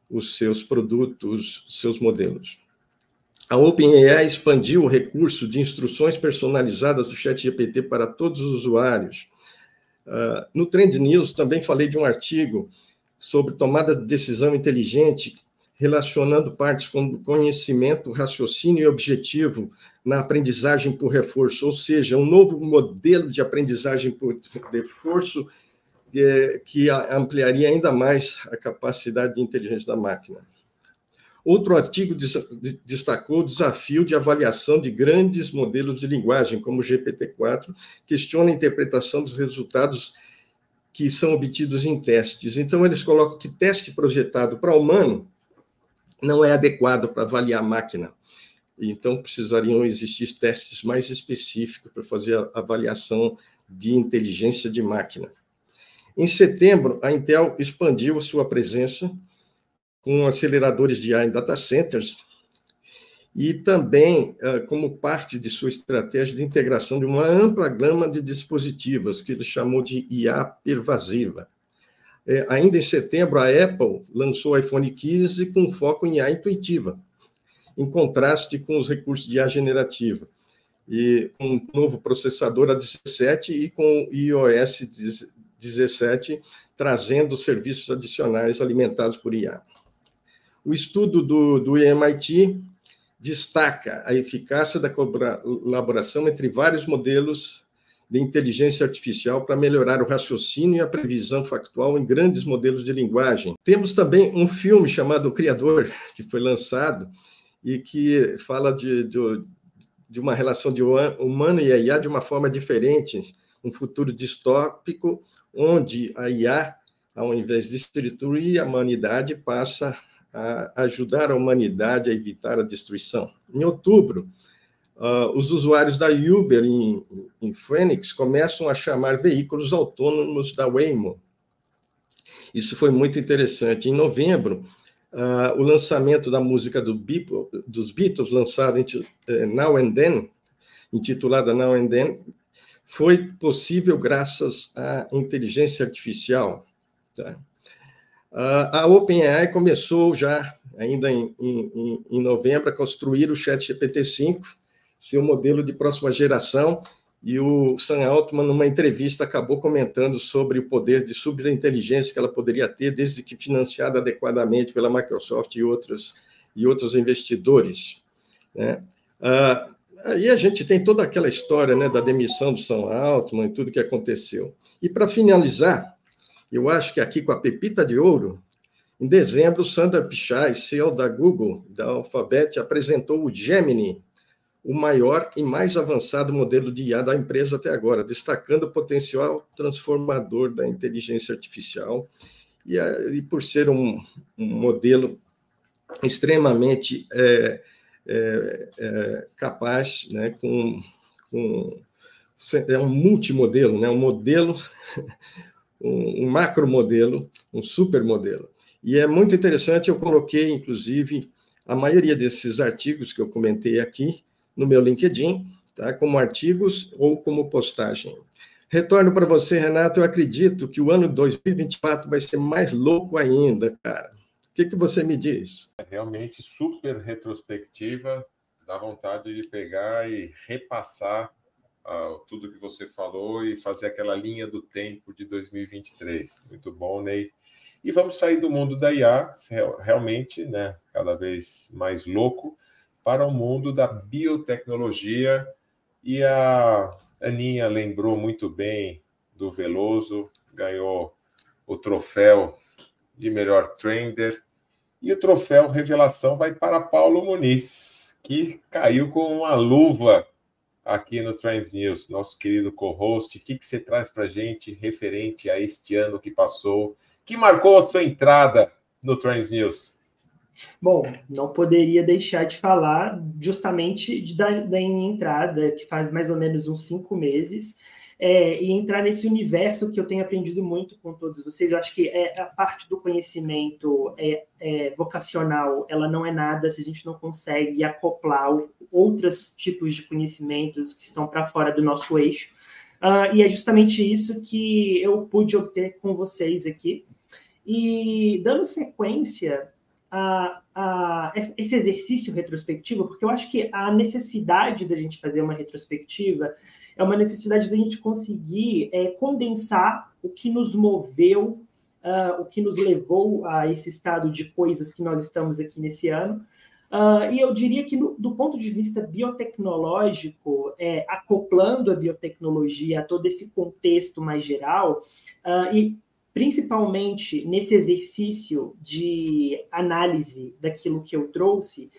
os seus produtos, seus modelos. A OpenAI expandiu o recurso de instruções personalizadas do ChatGPT para todos os usuários. Uh, no Trend News também falei de um artigo sobre tomada de decisão inteligente, relacionando partes como conhecimento, raciocínio e objetivo na aprendizagem por reforço, ou seja, um novo modelo de aprendizagem por reforço que ampliaria ainda mais a capacidade de inteligência da máquina. Outro artigo destacou o desafio de avaliação de grandes modelos de linguagem, como o GPT-4, questiona a interpretação dos resultados que são obtidos em testes. Então, eles colocam que teste projetado para humano não é adequado para avaliar a máquina. Então, precisariam existir testes mais específicos para fazer a avaliação de inteligência de máquina. Em setembro, a Intel expandiu sua presença com aceleradores de AI em data centers e também como parte de sua estratégia de integração de uma ampla gama de dispositivos, que ele chamou de IA pervasiva. É, ainda em setembro, a Apple lançou o iPhone 15 com foco em IA intuitiva, em contraste com os recursos de IA generativa, e com um novo processador A17 e com o iOS 17, trazendo serviços adicionais alimentados por IA. O estudo do, do MIT destaca a eficácia da colaboração entre vários modelos de inteligência artificial para melhorar o raciocínio e a previsão factual em grandes modelos de linguagem. Temos também um filme chamado O Criador, que foi lançado e que fala de, de, de uma relação de humano e IA de uma forma diferente, um futuro distópico, onde a IA, ao invés de destruir a humanidade, passa a ajudar a humanidade a evitar a destruição. Em outubro, uh, os usuários da Uber em, em Phoenix começam a chamar veículos autônomos da Waymo. Isso foi muito interessante. Em novembro, uh, o lançamento da música do Beatles, dos Beatles, lançada uh, Now and Then, intitulada Now and Then, foi possível graças à inteligência artificial. Tá? A OpenAI começou já, ainda em, em, em novembro, a construir o Chat GPT-5, seu modelo de próxima geração, e o Sam Altman, numa entrevista, acabou comentando sobre o poder de superinteligência que ela poderia ter, desde que financiada adequadamente pela Microsoft e outros, e outros investidores. Né? Ah, aí a gente tem toda aquela história né, da demissão do Sam Altman e tudo que aconteceu. E para finalizar, eu acho que aqui com a pepita de ouro, em dezembro, Sandra Pichai, CEO da Google, da Alphabet, apresentou o Gemini, o maior e mais avançado modelo de IA da empresa até agora, destacando o potencial transformador da inteligência artificial e, e por ser um, um modelo extremamente é, é, é, capaz, né, com, com é um multimodelo, né, um modelo um, macro modelo, um super modelo. E é muito interessante, eu coloquei, inclusive, a maioria desses artigos que eu comentei aqui no meu LinkedIn, tá? como artigos ou como postagem. Retorno para você, Renato. Eu acredito que o ano 2024 vai ser mais louco ainda, cara. O que, que você me diz? É realmente super retrospectiva, dá vontade de pegar e repassar tudo que você falou e fazer aquela linha do tempo de 2023. Muito bom, Ney. E vamos sair do mundo da IA, realmente, né, cada vez mais louco, para o mundo da biotecnologia. E a Aninha lembrou muito bem do Veloso, ganhou o troféu de melhor trader. E o troféu revelação vai para Paulo Muniz, que caiu com uma luva aqui no Trends News, nosso querido co-host. O que, que você traz para a gente referente a este ano que passou, que marcou a sua entrada no Trends News? Bom, não poderia deixar de falar justamente de, da, da minha entrada, que faz mais ou menos uns cinco meses. É, e entrar nesse universo que eu tenho aprendido muito com todos vocês. Eu acho que é, a parte do conhecimento é, é, vocacional, ela não é nada se a gente não consegue acoplar outros tipos de conhecimentos que estão para fora do nosso eixo. Uh, e é justamente isso que eu pude obter com vocês aqui. E dando sequência a, a, esse exercício retrospectivo, porque eu acho que a necessidade da gente fazer uma retrospectiva é uma necessidade da gente conseguir é, condensar o que nos moveu, uh, o que nos levou a esse estado de coisas que nós estamos aqui nesse ano. Uh, e eu diria que, no, do ponto de vista biotecnológico, é, acoplando a biotecnologia a todo esse contexto mais geral, uh, e principalmente nesse exercício de análise daquilo que eu trouxe,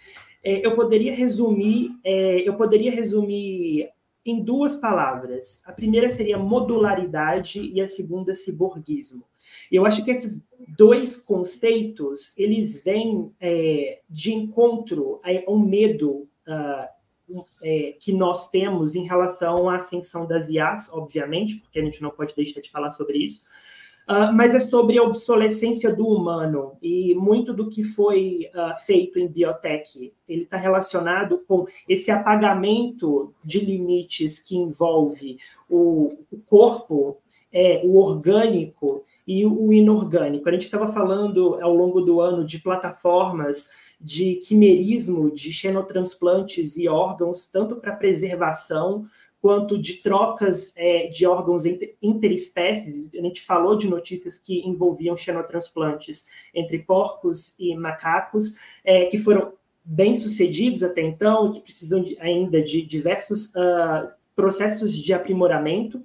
é, eu poderia resumir, é, eu poderia resumir em duas palavras. A primeira seria modularidade e a segunda ciborguismo. Eu acho que esses dois conceitos eles vêm é, de encontro ao medo uh, é, que nós temos em relação à ascensão das IAs, obviamente, porque a gente não pode deixar de falar sobre isso, Uh, mas é sobre a obsolescência do humano e muito do que foi uh, feito em biotech. Ele está relacionado com esse apagamento de limites que envolve o, o corpo, é, o orgânico e o inorgânico. A gente estava falando ao longo do ano de plataformas de quimerismo, de xenotransplantes e órgãos, tanto para preservação quanto de trocas é, de órgãos inter, interespécies. A gente falou de notícias que envolviam xenotransplantes entre porcos e macacos, é, que foram bem sucedidos até então, que precisam de, ainda de diversos uh, processos de aprimoramento.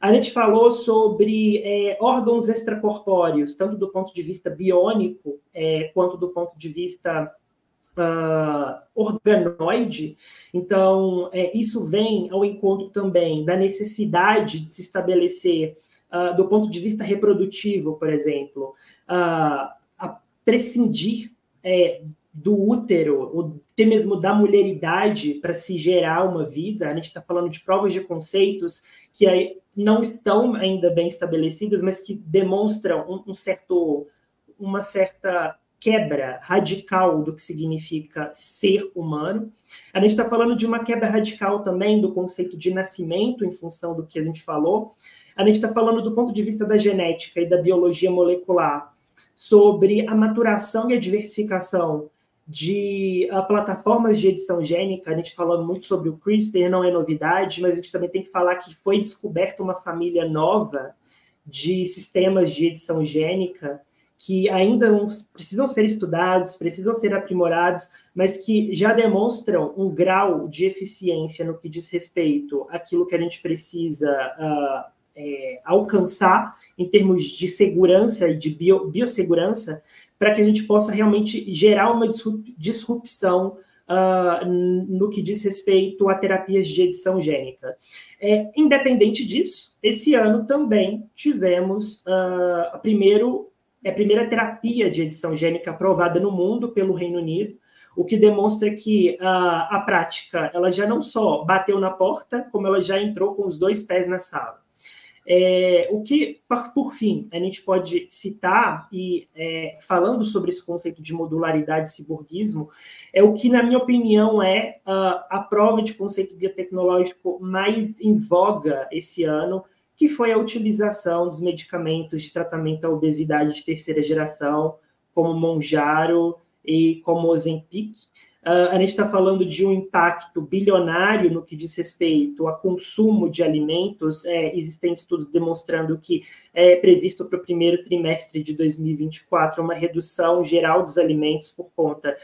A gente falou sobre é, órgãos extracorpóreos, tanto do ponto de vista biônico, é, quanto do ponto de vista uh, organoide. Então, é, isso vem ao encontro também da necessidade de se estabelecer, uh, do ponto de vista reprodutivo, por exemplo, uh, a prescindir é, do útero, ou até mesmo da mulheridade para se gerar uma vida. A gente está falando de provas de conceitos que não estão ainda bem estabelecidas, mas que demonstram um, um certo, uma certa quebra radical do que significa ser humano. A gente está falando de uma quebra radical também do conceito de nascimento, em função do que a gente falou. A gente está falando do ponto de vista da genética e da biologia molecular, sobre a maturação e a diversificação de uh, plataformas de edição gênica. A gente falando muito sobre o CRISPR, não é novidade, mas a gente também tem que falar que foi descoberta uma família nova de sistemas de edição gênica que ainda precisam ser estudados, precisam ser aprimorados, mas que já demonstram um grau de eficiência no que diz respeito àquilo que a gente precisa uh, é, alcançar em termos de segurança e de bio, biossegurança, para que a gente possa realmente gerar uma disrupção uh, no que diz respeito a terapias de edição gênica. É, independente disso, esse ano também tivemos uh, primeiro é a primeira terapia de edição gênica aprovada no mundo pelo Reino Unido, o que demonstra que a, a prática ela já não só bateu na porta, como ela já entrou com os dois pés na sala. É, o que, por, fim, a gente pode citar, e é, falando sobre esse conceito de modularidade e ciborguismo, é o que, na minha opinião, é a, a prova de conceito biotecnológico mais em voga esse ano, que foi a utilização dos medicamentos de tratamento à obesidade de terceira geração, como Monjaro e como Ozempic. Uh, a gente está falando de um impacto bilionário no que diz respeito a consumo de alimentos. É, existem estudos demonstrando que é previsto para o primeiro trimestre de 2024 uma redução geral dos alimentos por conta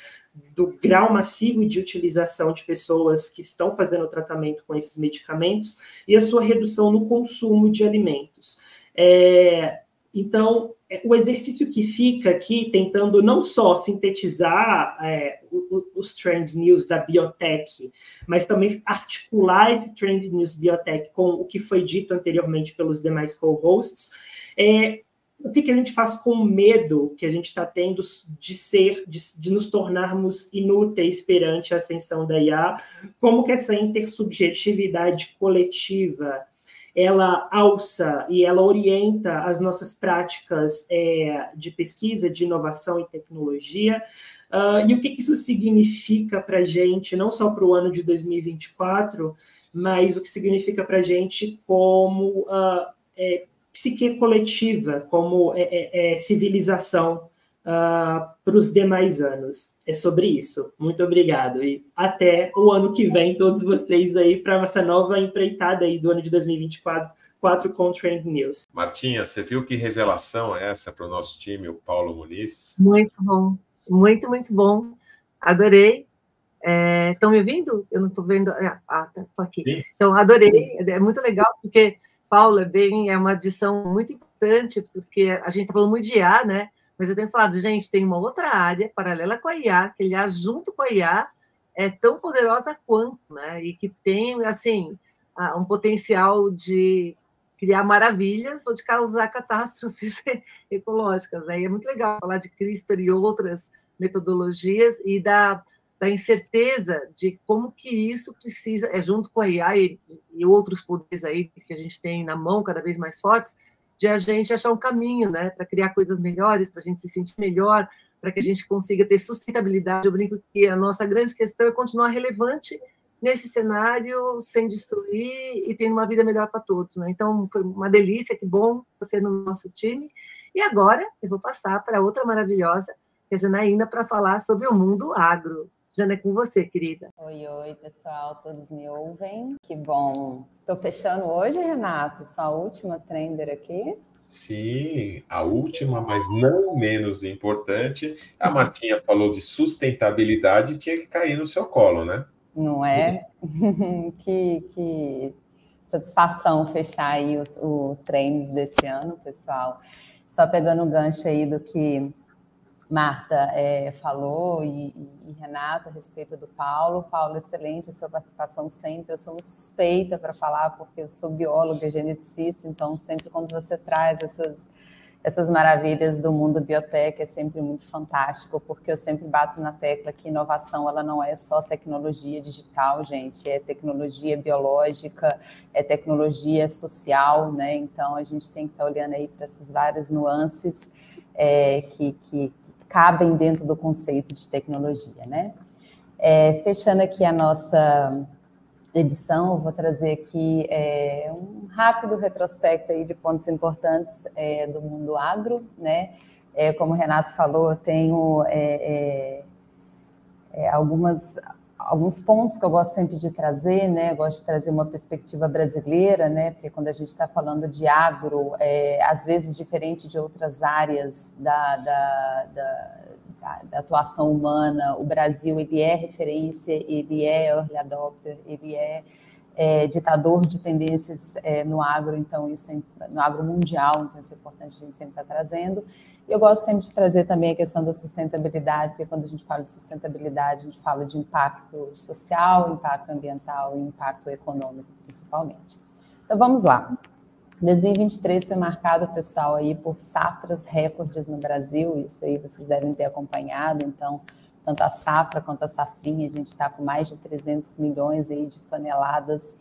do grau massivo de utilização de pessoas que estão fazendo tratamento com esses medicamentos e a sua redução no consumo de alimentos. É, então, o exercício que fica aqui, tentando não só sintetizar é, os trend news da biotech, mas também articular esse trend news biotech com o que foi dito anteriormente pelos demais co-hosts, é o que, que, a gente faz com o medo que a gente está tendo de ser, de, de, nos tornarmos inúteis perante a ascensão da IA, como que essa intersubjetividade coletiva ela alça e ela orienta as nossas práticas é, de pesquisa, de inovação e tecnologia. Uh, e o que, que isso significa para a gente, não só para o ano de 2024, mas o que significa para a gente como uh, é, psique coletiva, como é, é, é civilização uh, para os demais anos. É sobre isso. Muito obrigado. E até o ano que vem, todos vocês aí, para essa nova empreitada aí do ano de 2024 com Trend News. Martinha, você viu que revelação é essa para o nosso time, o Paulo Muniz? Muito bom. Muito, muito bom. Adorei. Estão é, me ouvindo? Eu não estou vendo. Ah, tá, estou aqui. Sim. Então, adorei. É muito legal, porque Paulo é bem, é uma adição muito importante, porque a gente está falando muito de IA, né? Mas eu tenho falado, gente, tem uma outra área paralela com a IA, que aliás, junto com a IA, é tão poderosa quanto, né? E que tem, assim, um potencial de criar maravilhas ou de causar catástrofes ecológicas, né? É muito legal falar de CRISPR e outras metodologias e da, da incerteza de como que isso precisa, é junto com a IA e, e outros poderes aí que a gente tem na mão cada vez mais fortes, de a gente achar um caminho, né, para criar coisas melhores, para a gente se sentir melhor, para que a gente consiga ter sustentabilidade. Eu brinco que a nossa grande questão é continuar relevante nesse cenário, sem destruir e tendo uma vida melhor para todos. Né? Então, foi uma delícia, que bom você no nosso time. E agora eu vou passar para outra maravilhosa, que é a Janaína, para falar sobre o mundo agro. Jana, é com você, querida. Oi, oi, pessoal, todos me ouvem? Que bom. Estou fechando hoje, Renato, sua última trender aqui. Sim, a última, mas não menos importante. A Martinha falou de sustentabilidade, tinha que cair no seu colo, né? Não é? que, que satisfação fechar aí o, o Trends desse ano, pessoal. Só pegando o gancho aí do que Marta é, falou e, e, Renata a respeito do Paulo. Paulo, excelente a sua participação sempre. Eu sou muito suspeita para falar, porque eu sou bióloga, geneticista, então sempre quando você traz essas, essas maravilhas do mundo biotech é sempre muito fantástico, porque eu sempre bato na tecla que inovação ela não é só tecnologia digital, gente, é tecnologia biológica, é tecnologia social, né? Então a gente tem que estar tá olhando aí para essas várias nuances é, que, que cabem dentro do conceito de tecnologia, né? É, fechando aqui a nossa edição, eu vou trazer aqui é, um rápido retrospecto aí de pontos importantes é, do mundo agro, né? É, como o Renato falou, eu tenho é, é, algumas alguns pontos que eu gosto sempre de trazer, né? Eu gosto de trazer uma perspectiva brasileira, né? Porque quando a gente está falando de agro, é, às vezes diferente de outras áreas da, da, da, da, atuação humana, o Brasil ele é referência, ele é early adopter, ele é, é ditador de tendências é, no agro, então isso é, no agro mundial, então isso é importante a gente sempre estar tá trazendo. Eu gosto sempre de trazer também a questão da sustentabilidade, porque quando a gente fala de sustentabilidade, a gente fala de impacto social, impacto ambiental e impacto econômico, principalmente. Então vamos lá. 2023 foi marcado, pessoal, aí por safras recordes no Brasil, isso aí vocês devem ter acompanhado, então, tanto a safra quanto a safrinha, a gente está com mais de 300 milhões aí de toneladas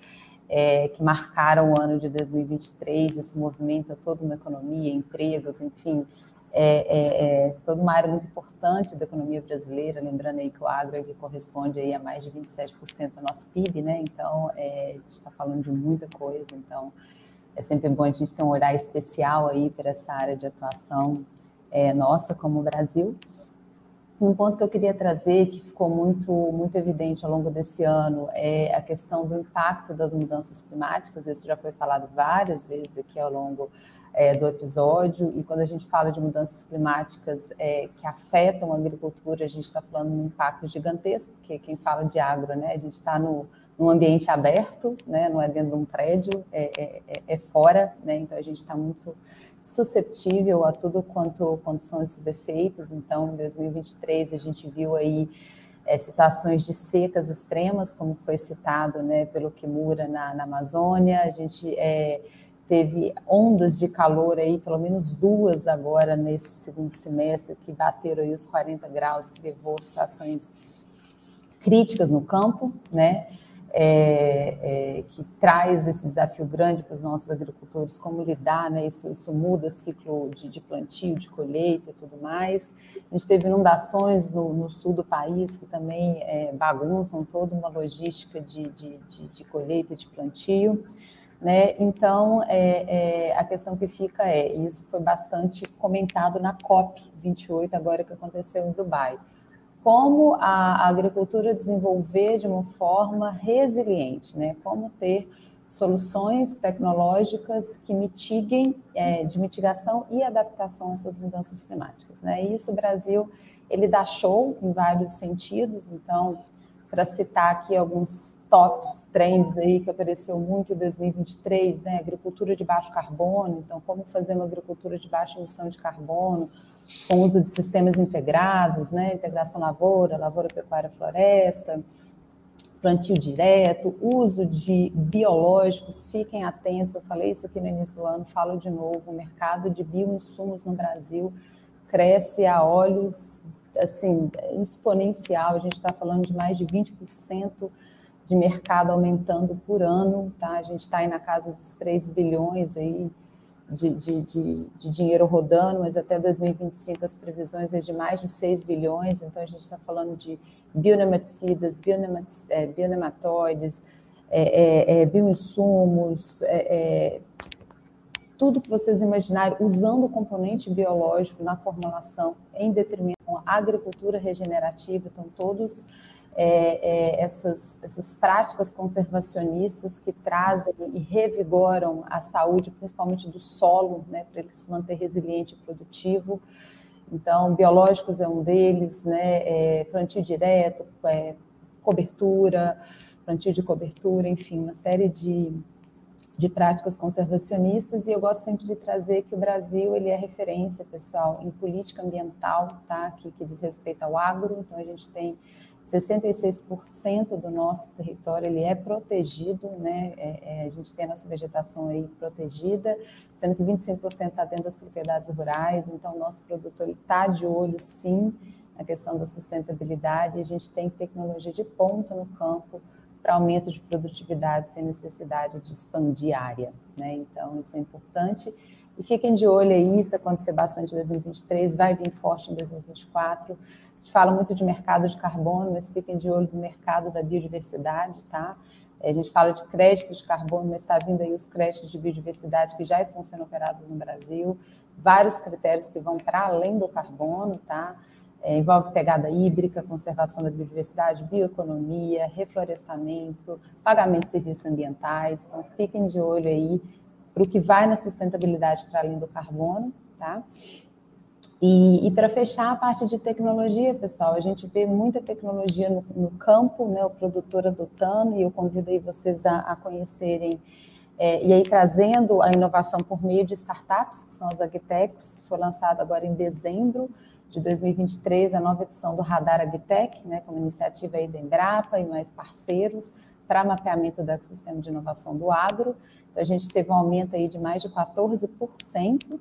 é, que marcaram o ano de 2023, isso movimenta toda uma economia, empregos, enfim, é, é, é, toda uma área muito importante da economia brasileira, lembrando aí que o agro corresponde aí a mais de 27% do nosso PIB, né? Então, é, a gente está falando de muita coisa, então é sempre bom a gente ter um olhar especial aí para essa área de atuação é, nossa como Brasil. Um ponto que eu queria trazer, que ficou muito, muito evidente ao longo desse ano, é a questão do impacto das mudanças climáticas. Isso já foi falado várias vezes aqui ao longo é, do episódio, e quando a gente fala de mudanças climáticas é, que afetam a agricultura, a gente está falando de um impacto gigantesco, porque quem fala de agro, né, a gente está no, num ambiente aberto, né, não é dentro de um prédio, é, é, é, é fora, né, então a gente está muito susceptível a tudo quanto, quanto são esses efeitos. Então, em 2023, a gente viu aí é, situações de secas extremas, como foi citado né, pelo Kimura na, na Amazônia, a gente é, teve ondas de calor aí, pelo menos duas agora nesse segundo semestre, que bateram aí os 40 graus, que levou situações críticas no campo, né? É, é, que traz esse desafio grande para os nossos agricultores, como lidar, né? Isso, isso muda ciclo de, de, plantio, de colheita e tudo mais. A gente teve inundações no, no sul do país que também é, bagunçam toda uma logística de, de, de, de colheita de plantio. Né? Então, é, é, a questão que fica é, isso foi bastante comentado na COP 28, agora que aconteceu em Dubai como a agricultura desenvolver de uma forma resiliente, né? Como ter soluções tecnológicas que mitiguem, é, de mitigação e adaptação a essas mudanças climáticas, né? E isso o Brasil ele dá show em vários sentidos. Então, para citar aqui alguns tops trends aí que apareceu muito em 2023, né? Agricultura de baixo carbono. Então, como fazer uma agricultura de baixa emissão de carbono? Com uso de sistemas integrados, né, integração lavoura, lavoura, pecuária, floresta, plantio direto, uso de biológicos, fiquem atentos, eu falei isso aqui no início do ano, falo de novo, o mercado de bioinsumos no Brasil cresce a olhos, assim, exponencial, a gente está falando de mais de 20% de mercado aumentando por ano, tá? A gente está aí na casa dos 3 bilhões aí, de, de, de, de, dinheiro rodando, mas até 2025 as previsões é de mais de 6 bilhões, então a gente está falando de bionematicidas, bionemat, é, bionematóides, é, é, é bioinsumos, é, é, tudo que vocês imaginarem, usando o componente biológico na formulação em detrimento da agricultura regenerativa, então todos é, é, essas, essas práticas conservacionistas que trazem e revigoram a saúde, principalmente do solo, né, para ele se manter resiliente e produtivo. Então, biológicos é um deles, né, é, plantio direto, é, cobertura, plantio de cobertura, enfim, uma série de, de práticas conservacionistas e eu gosto sempre de trazer que o Brasil ele é referência, pessoal, em política ambiental, tá? Que, que diz respeito ao agro. Então a gente tem 66% do nosso território ele é protegido, né? É, é, a gente tem a nossa vegetação aí protegida, sendo que 25% está dentro das propriedades rurais, então o nosso produtor está de olho sim na questão da sustentabilidade, a gente tem tecnologia de ponta no campo para aumento de produtividade sem necessidade de expandir área, né? Então isso é importante. E fiquem de olho aí, isso acontecer bastante em 2023, vai vir forte em 2024 gente fala muito de mercado de carbono, mas fiquem de olho no mercado da biodiversidade, tá? A gente fala de crédito de carbono, mas está vindo aí os créditos de biodiversidade que já estão sendo operados no Brasil, vários critérios que vão para além do carbono, tá? É, envolve pegada hídrica, conservação da biodiversidade, bioeconomia, reflorestamento, pagamento de serviços ambientais. Então, fiquem de olho aí para o que vai na sustentabilidade para além do carbono, tá? E, e para fechar a parte de tecnologia, pessoal, a gente vê muita tecnologia no, no campo, né, o produtor adotando, e eu convido aí vocês a, a conhecerem, é, e aí trazendo a inovação por meio de startups, que são as Agtechs, foi lançado agora em dezembro de 2023, a nova edição do Radar Agtech, né, como iniciativa aí da Embrapa e mais parceiros, para mapeamento do ecossistema de inovação do agro. Então, a gente teve um aumento aí de mais de 14%,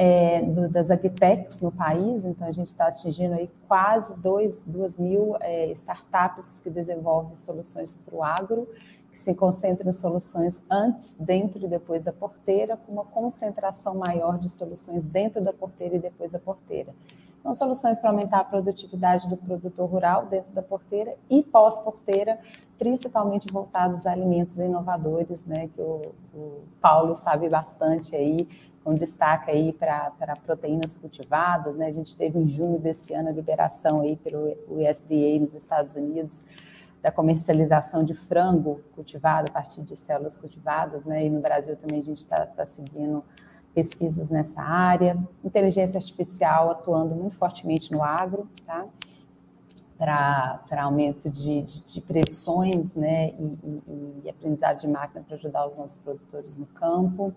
é, do, das agtechs no país, então a gente está atingindo aí quase 2 mil é, startups que desenvolvem soluções para o agro, que se concentram em soluções antes, dentro e depois da porteira, com uma concentração maior de soluções dentro da porteira e depois da porteira. Então, soluções para aumentar a produtividade do produtor rural dentro da porteira e pós-porteira, principalmente voltados a alimentos inovadores, né, que o, o Paulo sabe bastante aí, com destaque aí para proteínas cultivadas, né? A gente teve em junho desse ano a liberação aí pelo USDA nos Estados Unidos da comercialização de frango cultivado a partir de células cultivadas, né? E no Brasil também a gente está tá seguindo pesquisas nessa área. Inteligência artificial atuando muito fortemente no agro, tá? Para aumento de, de, de, predições, né? E, e, e aprendizado de máquina para ajudar os nossos produtores no campo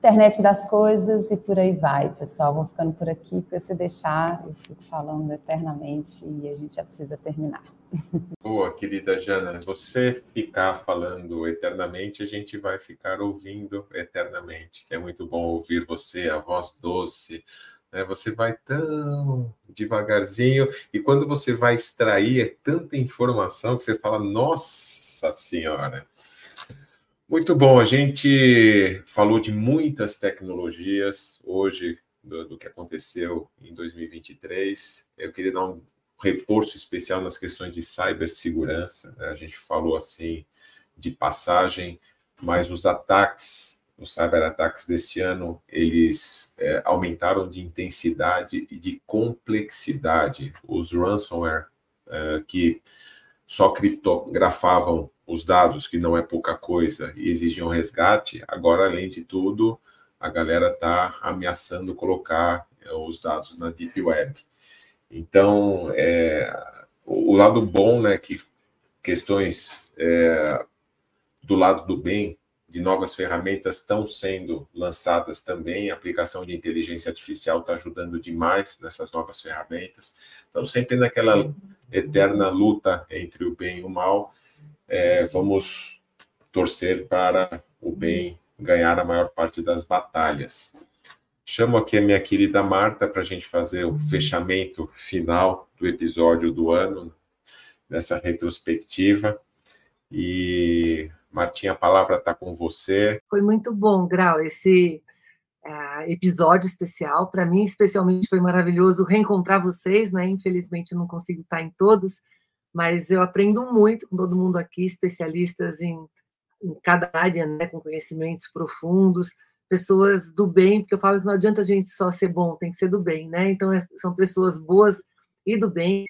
internet das coisas e por aí vai, pessoal. Vou ficando por aqui, porque se deixar, eu fico falando eternamente e a gente já precisa terminar. Boa, querida Jana, você ficar falando eternamente, a gente vai ficar ouvindo eternamente. É muito bom ouvir você, a voz doce né? Você vai tão devagarzinho, e quando você vai extrair, é tanta informação que você fala, nossa senhora! Muito bom, a gente falou de muitas tecnologias hoje, do, do que aconteceu em 2023. Eu queria dar um reforço especial nas questões de cibersegurança. Né? A gente falou assim de passagem, mas os ataques, os cyberataques desse ano, eles é, aumentaram de intensidade e de complexidade. Os ransomware, é, que só criptografavam os dados, que não é pouca coisa, e exigiam resgate, agora, além de tudo, a galera está ameaçando colocar é, os dados na Deep Web. Então, é, o lado bom, né, que questões é, do lado do bem, de novas ferramentas estão sendo lançadas também. A aplicação de inteligência artificial está ajudando demais nessas novas ferramentas. Então, sempre naquela eterna luta entre o bem e o mal, é, vamos torcer para o bem ganhar a maior parte das batalhas. Chamo aqui a minha querida Marta para a gente fazer o fechamento final do episódio do ano, dessa retrospectiva. E Martinha, a palavra está com você. Foi muito bom, Grau, esse uh, episódio especial. Para mim, especialmente, foi maravilhoso reencontrar vocês, né? Infelizmente, não consigo estar em todos, mas eu aprendo muito com todo mundo aqui, especialistas em, em cada área, né? Com conhecimentos profundos, pessoas do bem, porque eu falo que não adianta a gente só ser bom, tem que ser do bem, né? Então, é, são pessoas boas e do bem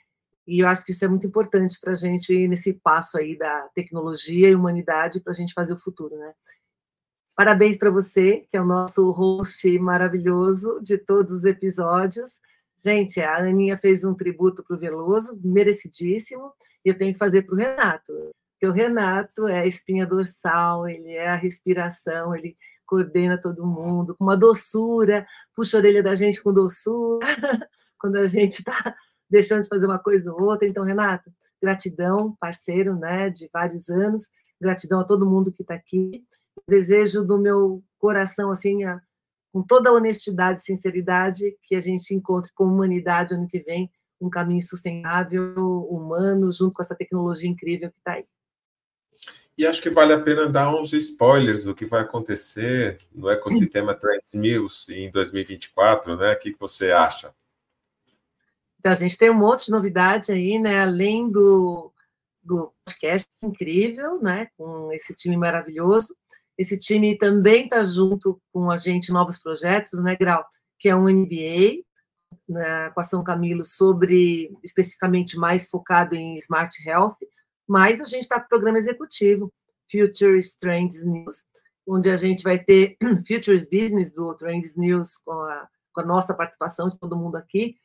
e eu acho que isso é muito importante para a gente nesse passo aí da tecnologia e humanidade para a gente fazer o futuro, né? Parabéns para você, que é o nosso host maravilhoso de todos os episódios. Gente, a Aninha fez um tributo para o Veloso, merecidíssimo, e eu tenho que fazer para o Renato, porque o Renato é a espinha dorsal, ele é a respiração, ele coordena todo mundo com uma doçura, puxa a orelha da gente com doçura, quando a gente está deixando de fazer uma coisa ou outra. Então, Renato, gratidão, parceiro, né, de vários anos, gratidão a todo mundo que está aqui. Desejo do meu coração, assim, a, com toda a honestidade e sinceridade, que a gente encontre com humanidade ano que vem um caminho sustentável, humano, junto com essa tecnologia incrível que está aí. E acho que vale a pena dar uns spoilers do que vai acontecer no ecossistema Trends News em 2024, né? O que você acha? Então, a gente tem um monte de novidade aí, né? Além do, do podcast incrível, né? Com esse time maravilhoso. Esse time também está junto com a gente novos projetos, né, Grau? Que é um MBA né, com a São Camilo sobre especificamente mais focado em Smart Health, mas a gente está com o programa executivo, Futures Trends News, onde a gente vai ter Futures Business do Trends News com a, com a nossa participação de todo mundo aqui,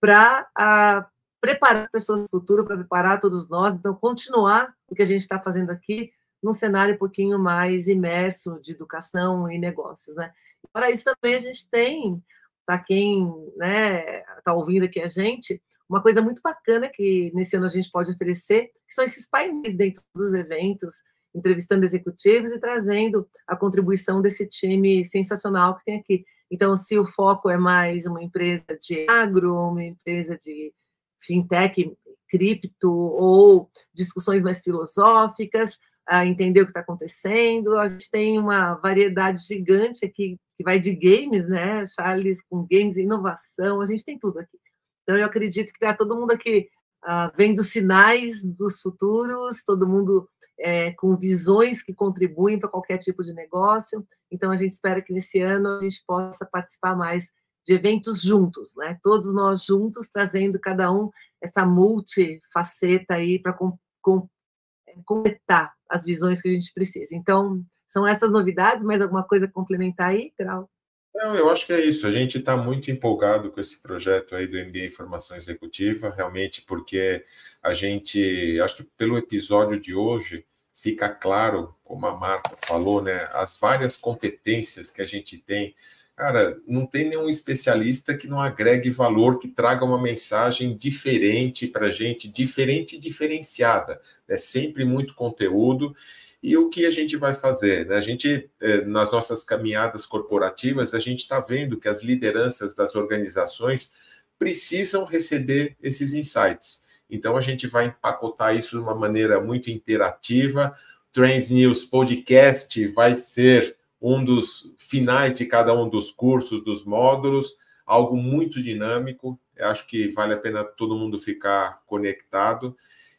para preparar as pessoas do futuro, para preparar todos nós. Então, continuar o que a gente está fazendo aqui num cenário um pouquinho mais imerso de educação e negócios, né? Para isso também a gente tem, para quem né, está ouvindo aqui a gente, uma coisa muito bacana que nesse ano a gente pode oferecer, que são esses painéis dentro dos eventos, entrevistando executivos e trazendo a contribuição desse time sensacional que tem aqui. Então, se o foco é mais uma empresa de agro, uma empresa de fintech, cripto, ou discussões mais filosóficas, a entender o que está acontecendo. A gente tem uma variedade gigante aqui, que vai de games, né? Charles com games e inovação, a gente tem tudo aqui. Então, eu acredito que está todo mundo aqui uh, vendo sinais dos futuros, todo mundo é, com visões que contribuem para qualquer tipo de negócio. Então, a gente espera que nesse ano a gente possa participar mais de eventos juntos, né? Todos nós juntos, trazendo cada um essa multifaceta aí para com, com, completar as visões que a gente precisa. Então, são essas novidades, mais alguma coisa complementar aí, Grau? Não, eu acho que é isso. A gente está muito empolgado com esse projeto aí do MBA Formação Executiva, realmente, porque a gente, acho que pelo episódio de hoje, fica claro, como a Marta falou, né, as várias competências que a gente tem. Cara, não tem nenhum especialista que não agregue valor, que traga uma mensagem diferente para a gente, diferente e diferenciada. É sempre muito conteúdo. E o que a gente vai fazer? Né? A gente, eh, nas nossas caminhadas corporativas, a gente está vendo que as lideranças das organizações precisam receber esses insights. Então, a gente vai empacotar isso de uma maneira muito interativa. Trends News Podcast vai ser um dos finais de cada um dos cursos, dos módulos, algo muito dinâmico. Eu acho que vale a pena todo mundo ficar conectado.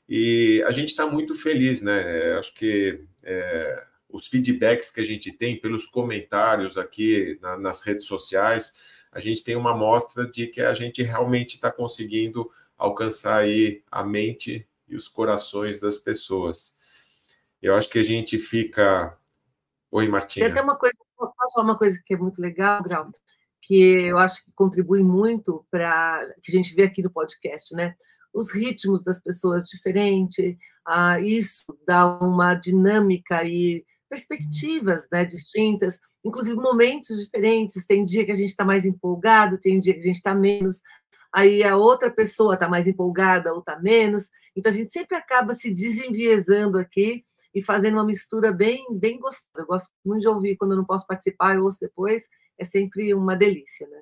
E a gente está muito feliz, né? Eu acho que é, os feedbacks que a gente tem pelos comentários aqui na, nas redes sociais, a gente tem uma amostra de que a gente realmente está conseguindo alcançar aí a mente e os corações das pessoas. Eu acho que a gente fica. Oi, Martinha. Tem até uma coisa, posso falar uma coisa que é muito legal, Grau, que eu acho que contribui muito para que a gente vê aqui no podcast, né? os ritmos das pessoas diferentes, ah, isso dá uma dinâmica e perspectivas né, distintas, inclusive momentos diferentes. Tem dia que a gente está mais empolgado, tem dia que a gente está menos, aí a outra pessoa está mais empolgada ou está menos. Então a gente sempre acaba se desenviesando aqui e fazendo uma mistura bem, bem gostosa. Eu gosto muito de ouvir quando eu não posso participar, eu ouço depois, é sempre uma delícia, né?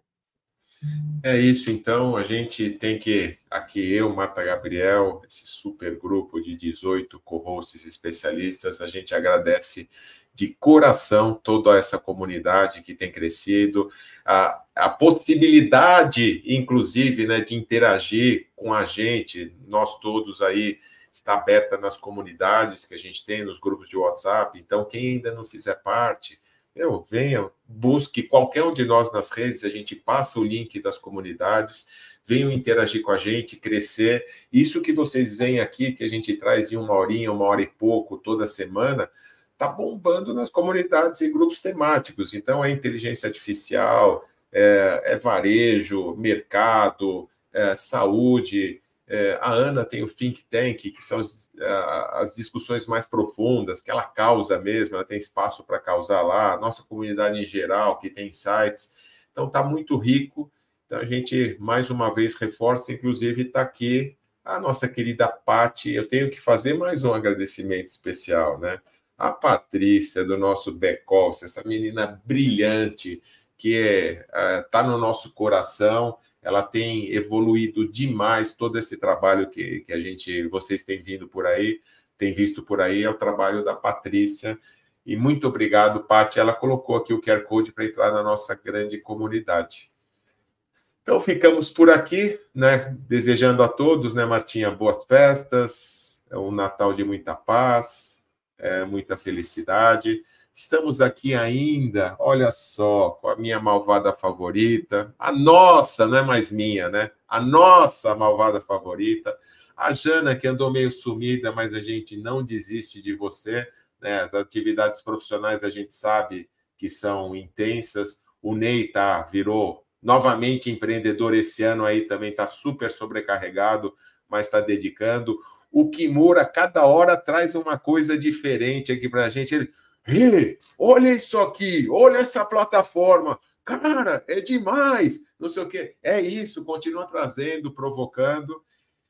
É isso, então, a gente tem que, aqui eu, Marta Gabriel, esse super grupo de 18 co-hosts especialistas, a gente agradece de coração toda essa comunidade que tem crescido, a, a possibilidade, inclusive, né, de interagir com a gente, nós todos aí, está aberta nas comunidades que a gente tem, nos grupos de WhatsApp, então, quem ainda não fizer parte, eu venha, busque qualquer um de nós nas redes, a gente passa o link das comunidades, venham interagir com a gente, crescer. Isso que vocês veem aqui, que a gente traz em uma horinha, uma hora e pouco toda semana, tá bombando nas comunidades e grupos temáticos. Então, é inteligência artificial, é, é varejo, mercado, é, saúde, é, a Ana tem o Think Tank, que são as, as, discussões mais profundas, que ela causa mesmo, ela tem espaço para causar lá, a nossa comunidade em geral, que tem sites. Então, está muito rico. Então, a gente, mais uma vez, reforça, inclusive, está aqui a nossa querida Pati. Eu tenho que fazer mais um agradecimento especial, né? A Patrícia, do nosso back-office, essa menina brilhante, que está é, tá no nosso coração ela tem evoluído demais todo esse trabalho que, que a gente, vocês têm vindo por aí, têm visto por aí, é o trabalho da Patrícia. E muito obrigado, Paty. Ela colocou aqui o QR Code para entrar na nossa grande comunidade. Então ficamos por aqui, né? Desejando a todos, né, Martinha, boas festas, um Natal de muita paz, é, muita felicidade. Estamos aqui ainda, olha só, com a minha malvada favorita, a nossa, não é mais minha, né? A nossa malvada favorita, a Jana, que andou meio sumida, mas a gente não desiste de você, né? As atividades profissionais a gente sabe que são intensas. O Ney tá, virou novamente empreendedor esse ano aí, também está super sobrecarregado, mas está dedicando. O Kimura, cada hora, traz uma coisa diferente aqui para a gente. Ele Hey, olha isso aqui, olha essa plataforma. Cara, é demais. Não sei o quê. É isso, continua trazendo, provocando.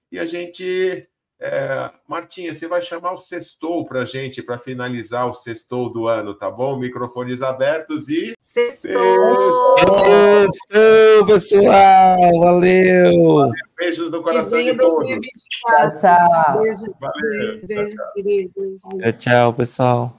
E a gente. É, Martinha, você vai chamar o sextou para a gente, para finalizar o sextou do ano, tá bom? Microfones abertos e. Sextou! Sextou, pessoal! Valeu! Beijos no coração de todos. Tchau, tchau. Beijo, Valeu. beijo, queridos. Tchau, tchau, pessoal.